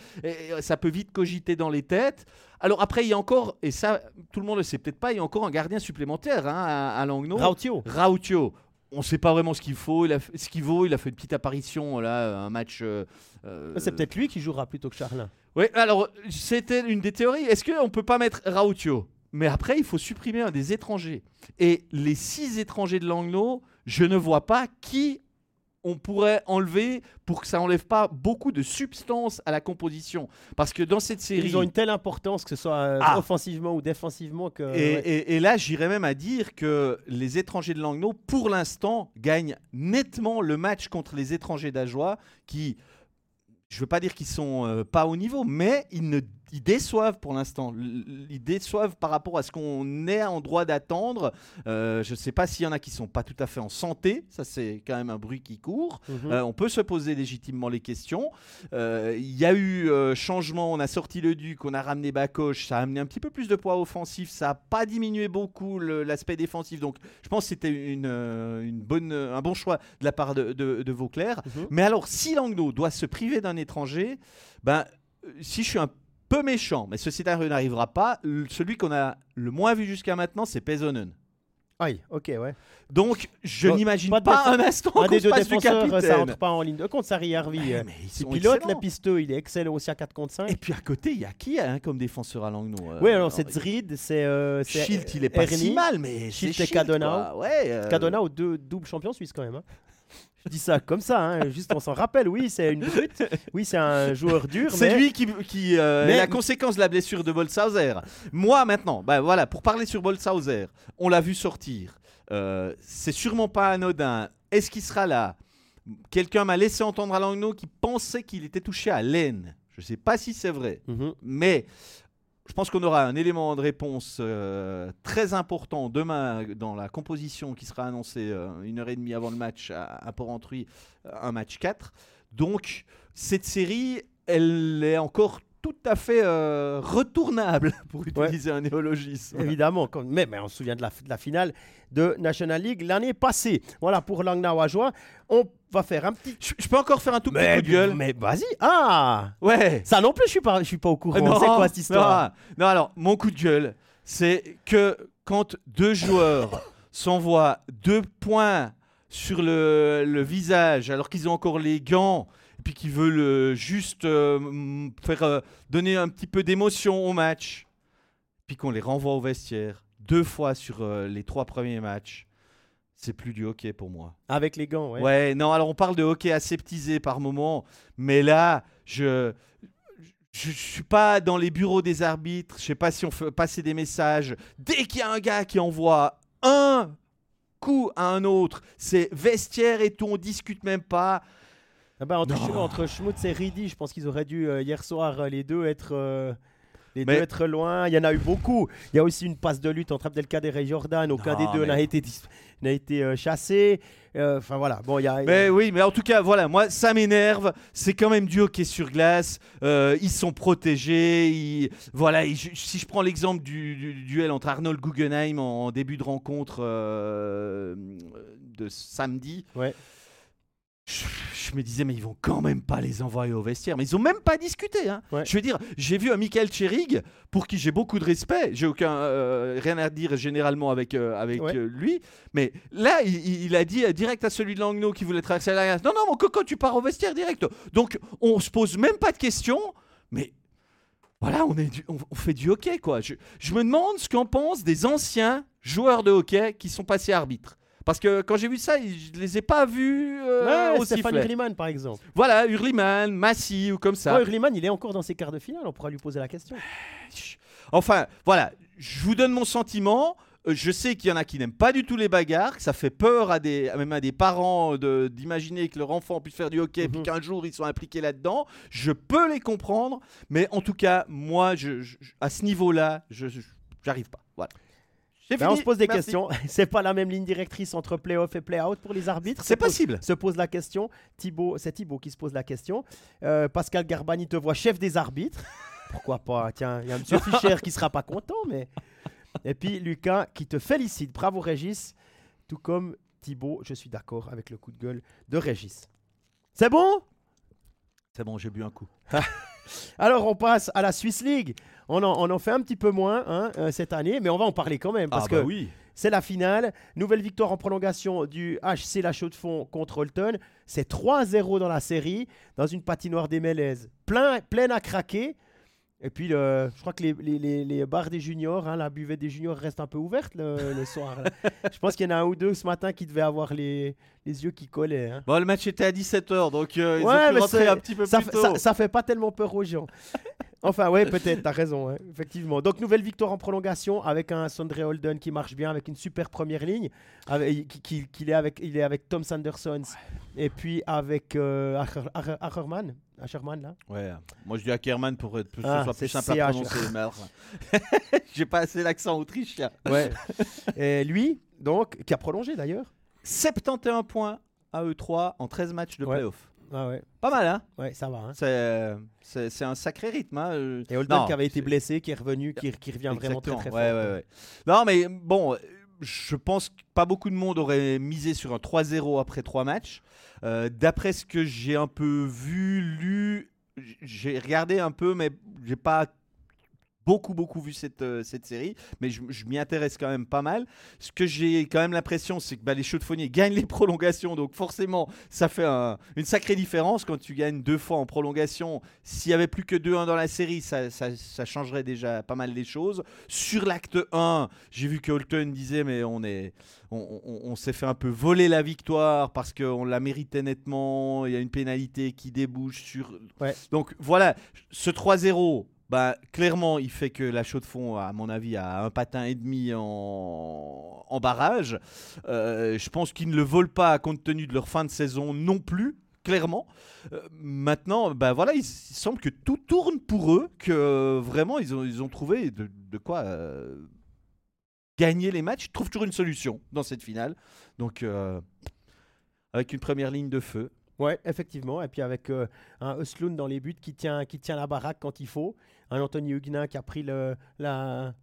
ça peut vite cogiter dans les têtes. Alors après, il y a encore, et ça, tout le monde ne le sait peut-être pas, il y a encore un gardien supplémentaire hein, à, à Langnau. Rautio. Rautio. On ne sait pas vraiment ce qu'il faut. Il a, ce qu'il vaut, il a fait une petite apparition là, un match. Euh, euh, c'est peut-être lui qui jouera plutôt que Charlin. Oui, alors c'était une des théories. Est-ce qu'on ne peut pas mettre Rautio? Mais après, il faut supprimer un des étrangers. Et les six étrangers de Langnau, je ne vois pas qui on pourrait enlever pour que ça enlève pas beaucoup de substance à la composition. Parce que dans cette série. Ils ont une telle importance, que ce soit euh, ah. offensivement ou défensivement. Que, et, là, j'irais même à dire que les étrangers de Langnau, pour l'instant, gagnent nettement le match contre les étrangers d'Ajoie, qui, je ne veux pas dire qu'ils sont euh, pas au niveau, mais ils ne ils déçoivent pour l'instant. Ils déçoivent par rapport à ce qu'on est en droit d'attendre. Euh, je ne sais pas s'il y en a qui sont pas tout à fait en santé. Ça, c'est quand même un bruit qui court. Mhm. Euh, on peut se poser légitimement les questions. Euh, il y a eu changement. On a sorti le Duc, on a ramené Bakoche. Ça a amené un petit peu plus de poids offensif. Ça n'a pas diminué beaucoup l'aspect défensif. Donc, je pense que c'était une, une, bonne, un bon choix de la part de, de, Vauclair. Mhm. Mais alors, si Langnaud doit se priver d'un étranger, ben, si je suis un peu méchant, mais ce scénario n'arrivera pas. Celui qu'on a le moins vu jusqu'à maintenant, c'est Pesonen. Aïe, ok, ouais. Donc, je n'imagine pas, un instant qu'on des deux défenseurs, ça rentre pas en ligne de compte, ça Harvey. Ouais, il pilote la pisteux, il est excellent aussi à 4 contre 5. Et puis à côté, il y a qui hein, comme défenseur à Langnau euh, Oui, alors c'est Zrid, c'est. Euh, Schilt, il est pas si mal, mais. Schilt et Cadonau. Ouais, euh... Deux doubles champions suisses quand même. Hein. Je dis ça comme ça, hein, juste on s'en rappelle. Oui, c'est une brute. Oui, c'est un joueur dur. C'est lui qui, qui euh, est la conséquence de la blessure de Bolshauser. Moi, maintenant, bah, voilà, pour parler sur Bolshauser, on l'a vu sortir. Euh, c'est sûrement pas anodin. Est-ce qu'il sera là? Quelqu'un m'a laissé entendre à Langnau qui pensait qu'il était touché à l'aine. Je ne sais pas si c'est vrai, mhm. mais je pense qu'on aura un élément de réponse euh, très important demain dans la composition qui sera annoncée euh, une heure et demie avant le match à, Port-Entruy, euh, un match 4. Donc, cette série, elle est encore tout à fait retournable, pour utiliser un néologisme. Évidemment, mais, mais, on se souvient de la, de la finale de National League l'année passée. Voilà, pour Langnau-Ajoie, on va faire un petit. Je, peux encore faire un tout petit coup de gueule Mais vas-y. Ah Ouais Ça non plus, je suis pas, je suis pas au courant. C'est quoi cette histoire? non, alors, mon coup de gueule, c'est que quand deux joueurs s'envoient deux points sur le, le visage alors qu'ils ont encore les gants et puis qu'ils veulent euh, juste euh, faire euh, donner un petit peu d'émotion au match, puis qu'on les renvoie au vestiaire deux fois sur les trois premiers matchs c'est plus du hockey pour moi. Avec les gants, ouais. Ouais, non, alors on parle de hockey aseptisé par moment, mais là, je je, suis pas dans les bureaux des arbitres, je sais pas si on fait passer des messages. Dès qu'il y a un gars qui envoie un coup à un autre, c'est vestiaire et tout, on discute même pas. Ah bah, entre, Schmutz et Ridi, je pense qu'ils auraient dû euh, hier soir euh, les deux être euh, les deux être loin. Il y en a eu beaucoup. Il y a aussi une passe de lutte entre Abdelkader et Jordan. Aucun des deux n'a été, n'a été euh, chassé. Euh, enfin voilà. Bon, il y a. Mais oui, mais en tout cas, voilà, moi, ça m'énerve. C'est quand même du hockey sur glace. Euh, ils sont protégés. Voilà, si je prends l'exemple du, duel entre Arnold Guggenheim en, en début de rencontre de samedi. Ouais je, me disais, mais ils vont quand même pas les envoyer au vestiaire. Mais ils ont même pas discuté. Hein. Je veux dire, j'ai vu un Michael Cherig, pour qui j'ai beaucoup de respect. J'ai aucun euh, rien à dire généralement avec, euh, avec euh, lui. Mais là, il, a dit direct à celui de Langnau qui voulait traverser la Non, non, mon coco, tu pars au vestiaire direct. Donc, on se pose même pas de questions. Mais voilà, on, est on, fait du hockey, quoi. Je, je me demande ce qu'en pensent des anciens joueurs de hockey qui sont passés arbitres. Parce que quand j'ai vu ça, je les ai pas vus euh, ouais, Stéphane Hurliman, par exemple. Voilà, Hurliman, Massy ou comme ça. Ouais, Hurliman, il est encore dans ses quarts de finale, on pourra lui poser la question. Enfin, voilà, je vous donne mon sentiment. Euh, je sais qu'il y en a qui n'aiment pas du tout les bagarres, que ça fait peur à des, même à des parents d'imaginer que leur enfant puisse faire du hockey et mhm. qu'un jour ils sont impliqués là-dedans. Je peux les comprendre, mais en tout cas, moi, je, à ce niveau-là, je n'arrive pas. Voilà. Ben, on se pose des questions. C'est pas la même ligne directrice entre play-off et play-out pour les arbitres? C'est possible. Se pose la question. Thibaut, c'est Thibaut qui se pose la question. Euh, Pascal Garbani te voit chef des arbitres. Pourquoi pas? Tiens, il y a M. Fischer qui sera pas content, mais. Et puis Lucas qui te félicite. Bravo Régis. Tout comme Thibaut, je suis d'accord avec le coup de gueule de Régis. C'est bon? C'est bon, j'ai bu un coup. Alors, on passe à la Swiss League. On en, fait un petit peu moins hein, euh, cette année, mais on va en parler quand même. Parce ah bah que oui. c'est la finale. Nouvelle victoire en prolongation du HC La Chaux de Fonds contre Holton. C'est 3-0 dans la série, dans une patinoire des Mélèzes. Plein, pleine à craquer. Et puis, je crois que les, les, les, bars des juniors, hein, la buvette des juniors reste un peu ouverte le, soir. je pense qu'il y en a un ou deux ce matin qui devaient avoir les, les yeux qui collaient. Hein. Bon, le match était à 17h, donc euh, ils ont pu rentrer un petit peu ça plus tôt. Ça, fait pas tellement peur aux gens. enfin, ouais, peut-être, t'as raison, effectivement. Donc, nouvelle victoire en prolongation avec un Sondre Holden qui marche bien, avec une super première ligne. Avec, qui, est, avec, il est avec Tom Sanderson et puis avec euh, Ackerman. Asherman, là Ouais, moi je dis Ackerman pour être plus, ah, soit plus simple à prononcer. J'ai pas assez l'accent autrichien. Ouais. Et lui, donc, qui a prolongé d'ailleurs 71 points à E3 en 13 matchs de playoff. Ah ouais. Pas mal, hein Ouais, ça va. Hein. C'est un sacré rythme. Hein. Euh, Et Holden qui avait été blessé, qui est revenu, qui, qui revient vraiment très très fort. Ouais, ouais, ouais. Non, mais bon, je pense que pas beaucoup de monde aurait misé sur un 3-0 après 3 matchs. Euh, d'après ce que j'ai un peu vu, lu, j'ai regardé un peu, mais j'ai pas beaucoup, beaucoup vu cette, euh, cette série, mais je, m'y intéresse quand même pas mal. Ce que j'ai quand même l'impression, c'est que bah, les chaudes-fonniers gagnent les prolongations, donc forcément, ça fait une sacrée différence quand tu gagnes deux fois en prolongation. S'il y avait plus que 2-1 dans la série, ça, ça, changerait déjà pas mal les choses. Sur l'acte 1, j'ai vu que Holton disait, mais on est. On, on s'est fait un peu voler la victoire parce qu'on la méritait nettement. Il y a une pénalité qui débouche sur. Ouais. Donc voilà, ce 3-0, bah, clairement, il fait que la chaux de fond, à mon avis, a un patin et demi en, barrage. Euh, je pense qu'ils ne le volent pas compte tenu de leur fin de saison non plus clairement. Euh, maintenant, bah voilà, il, semble que tout tourne pour eux, que vraiment ils ont, ils ont trouvé de, quoi euh, gagner les matchs. Ils trouvent toujours une solution dans cette finale. Donc, avec une première ligne de feu. Ouais, effectivement. Et puis avec un Östlund dans les buts qui tient, qui tient la baraque quand il faut un Anthony Huguenin qui a pris le, la,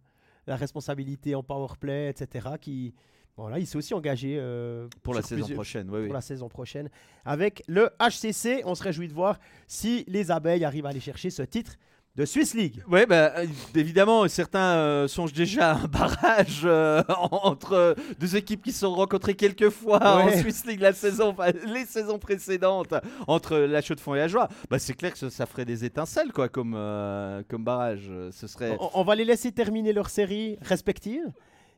la, responsabilité en power play, etc. Qui, voilà, il s'est aussi engagé euh, pour la saison prochaine. pour la saison prochaine. Avec le HCC, on se réjouit de voir si les abeilles arrivent à aller chercher ce titre de Swiss League. Oui, bah, évidemment, certains euh, songent déjà à un barrage euh, entre deux équipes qui se sont rencontrées quelques fois en Swiss League la saison, les saisons précédentes, entre la Chaux de Fonds et la Joie. Bah, c'est clair que ça, ferait des étincelles quoi, comme, euh, comme barrage. Ce serait... on, va les laisser terminer leur série respective.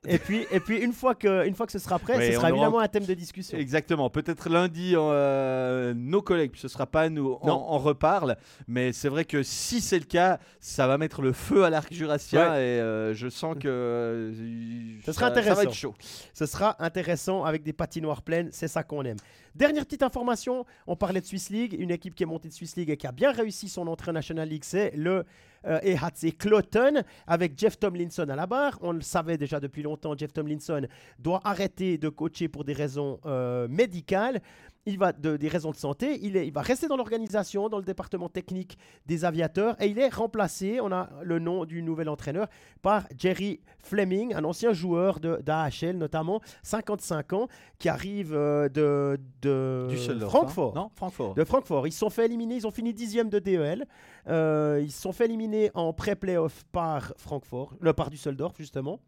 Et puis, et puis une, fois que, une fois que ce sera prêt, ce sera évidemment un thème de discussion. Exactement. Peut-être lundi, euh, nos collègues, ce ne sera pas nous, on, on, reparle. Mais c'est vrai que si c'est le cas, ça va mettre le feu à l'arc jurassien. Et euh, je sens que euh, ce sera intéressant. Ça va être chaud. Ce sera intéressant avec des patinoires pleines. C'est ça qu'on aime. Dernière petite information, on parlait de Swiss League, une équipe qui est montée de Swiss League et qui a bien réussi son entrée en National League, c'est le euh, EHC Cloton avec Jeff Tomlinson à la barre. On le savait déjà depuis longtemps, Jeff Tomlinson doit arrêter de coacher pour des raisons euh, médicales il va de, des raisons de santé, il, est, il va rester dans l'organisation, dans le département technique des aviateurs, et il est remplacé, on a le nom du nouvel entraîneur, par Jerry Fleming, un ancien joueur d'AHL notamment, 55 ans, qui arrive euh, de, de Francfort. Non, Francfort. De Francfort. Ils se sont fait éliminer, ils ont fini dixième de DEL. Euh, ils se sont fait éliminer en pré-playoff par Francfort, le par Düsseldorf justement.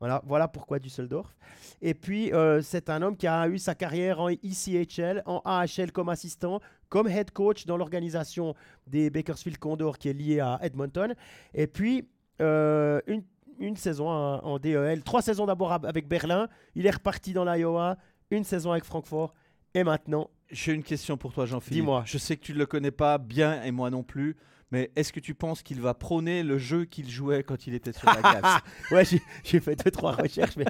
Voilà, voilà pourquoi Düsseldorf. Et puis, euh, c'est un homme qui a eu sa carrière en ECHL, en AHL comme assistant, comme head coach dans l'organisation des Bakersfield Condor qui est liée à Edmonton. Et puis, euh, une, saison en, DEL, trois saisons d'abord avec Berlin. Il est reparti dans l'Iowa, une saison avec Francfort. Et maintenant. J'ai une question pour toi, Jean-Philippe. Dis-moi. Je sais que tu ne le connais pas bien et moi non plus. Mais est-ce que tu penses qu'il va prôner le jeu qu'il jouait quand il était sur la glace? Ouais, j'ai fait deux, trois recherches, mais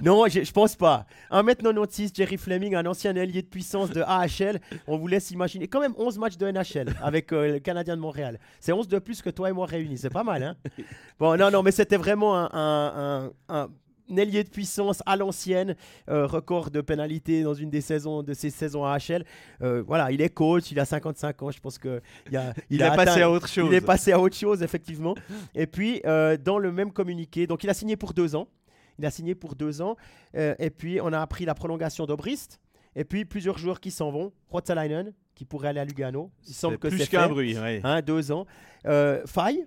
non, je pense pas. 1m96, Jerry Fleming, un ancien allié de puissance de AHL. On vous laisse imaginer. Quand même 11 matchs de NHL avec euh, le Canadien de Montréal. C'est 11 de plus que toi et moi réunis. C'est pas mal, hein? Bon, non, non, mais c'était vraiment un, un ailier de puissance à l'ancienne, euh, record de pénalité dans une des saisons de ses saisons à HL. Euh, voilà, il est coach, il a 55 ans, je pense que il, a, il, est passé à autre chose. Il est passé à autre chose effectivement. Et puis euh, dans le même communiqué, donc il a signé pour deux ans. Il a signé pour deux ans. et puis on a appris la prolongation d'Obrist. Et puis plusieurs joueurs qui s'en vont. Rotsalainen, qui pourrait aller à Lugano. Il semble que c'est plus qu'un bruit. Hein, deux ans. Faye,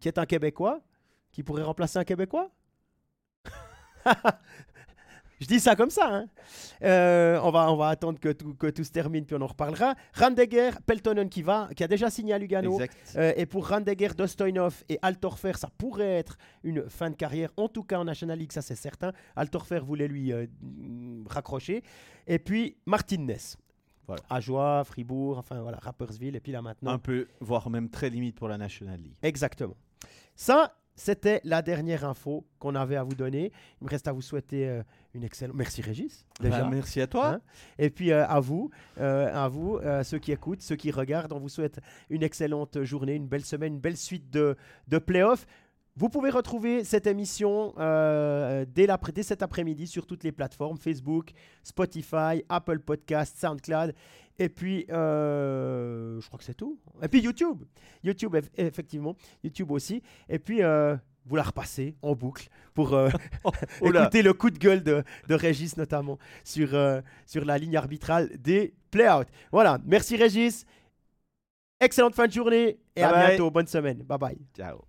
qui est un Québécois, qui pourrait remplacer un Québécois? Je dis ça comme ça. Hein. Euh, on, va, on va attendre que tout, que tout se termine, puis on en reparlera. Randegger, Peltonen qui va, qui a déjà signé à Lugano. Euh, et pour Randegger, Dostoinov et Altorfer, ça pourrait être une fin de carrière, en tout cas en National League, ça c'est certain. Altorfer voulait lui euh, raccrocher. Et puis Martinez. Voilà. Ajoie, Fribourg, enfin voilà, Rappersville, et puis là maintenant. Un peu, voire même très limite pour la National League. Exactement. Ça, c'était la dernière info qu'on avait à vous donner. Il me reste à vous souhaiter euh, une excellente. Merci Régis. Déjà. Bah, merci à toi. Hein. Et puis euh, à vous, euh, à vous, ceux qui écoutent, ceux qui regardent, on vous souhaite une excellente journée, une belle semaine, une belle suite de, de playoffs. Vous pouvez retrouver cette émission dès, dès, cet après-midi sur toutes les plateformes Facebook, Spotify, Apple Podcasts, SoundCloud. Et puis, je crois que c'est tout. Et puis YouTube. YouTube, effectivement. YouTube aussi. Et puis, vous la repassez en boucle pour euh, oh, écouter le coup de gueule de, de Régis, notamment sur, euh, sur la ligne arbitrale des play-out. Voilà, merci Régis. Excellente fin de journée et à bientôt. Bonne semaine. Bye bye. Ciao.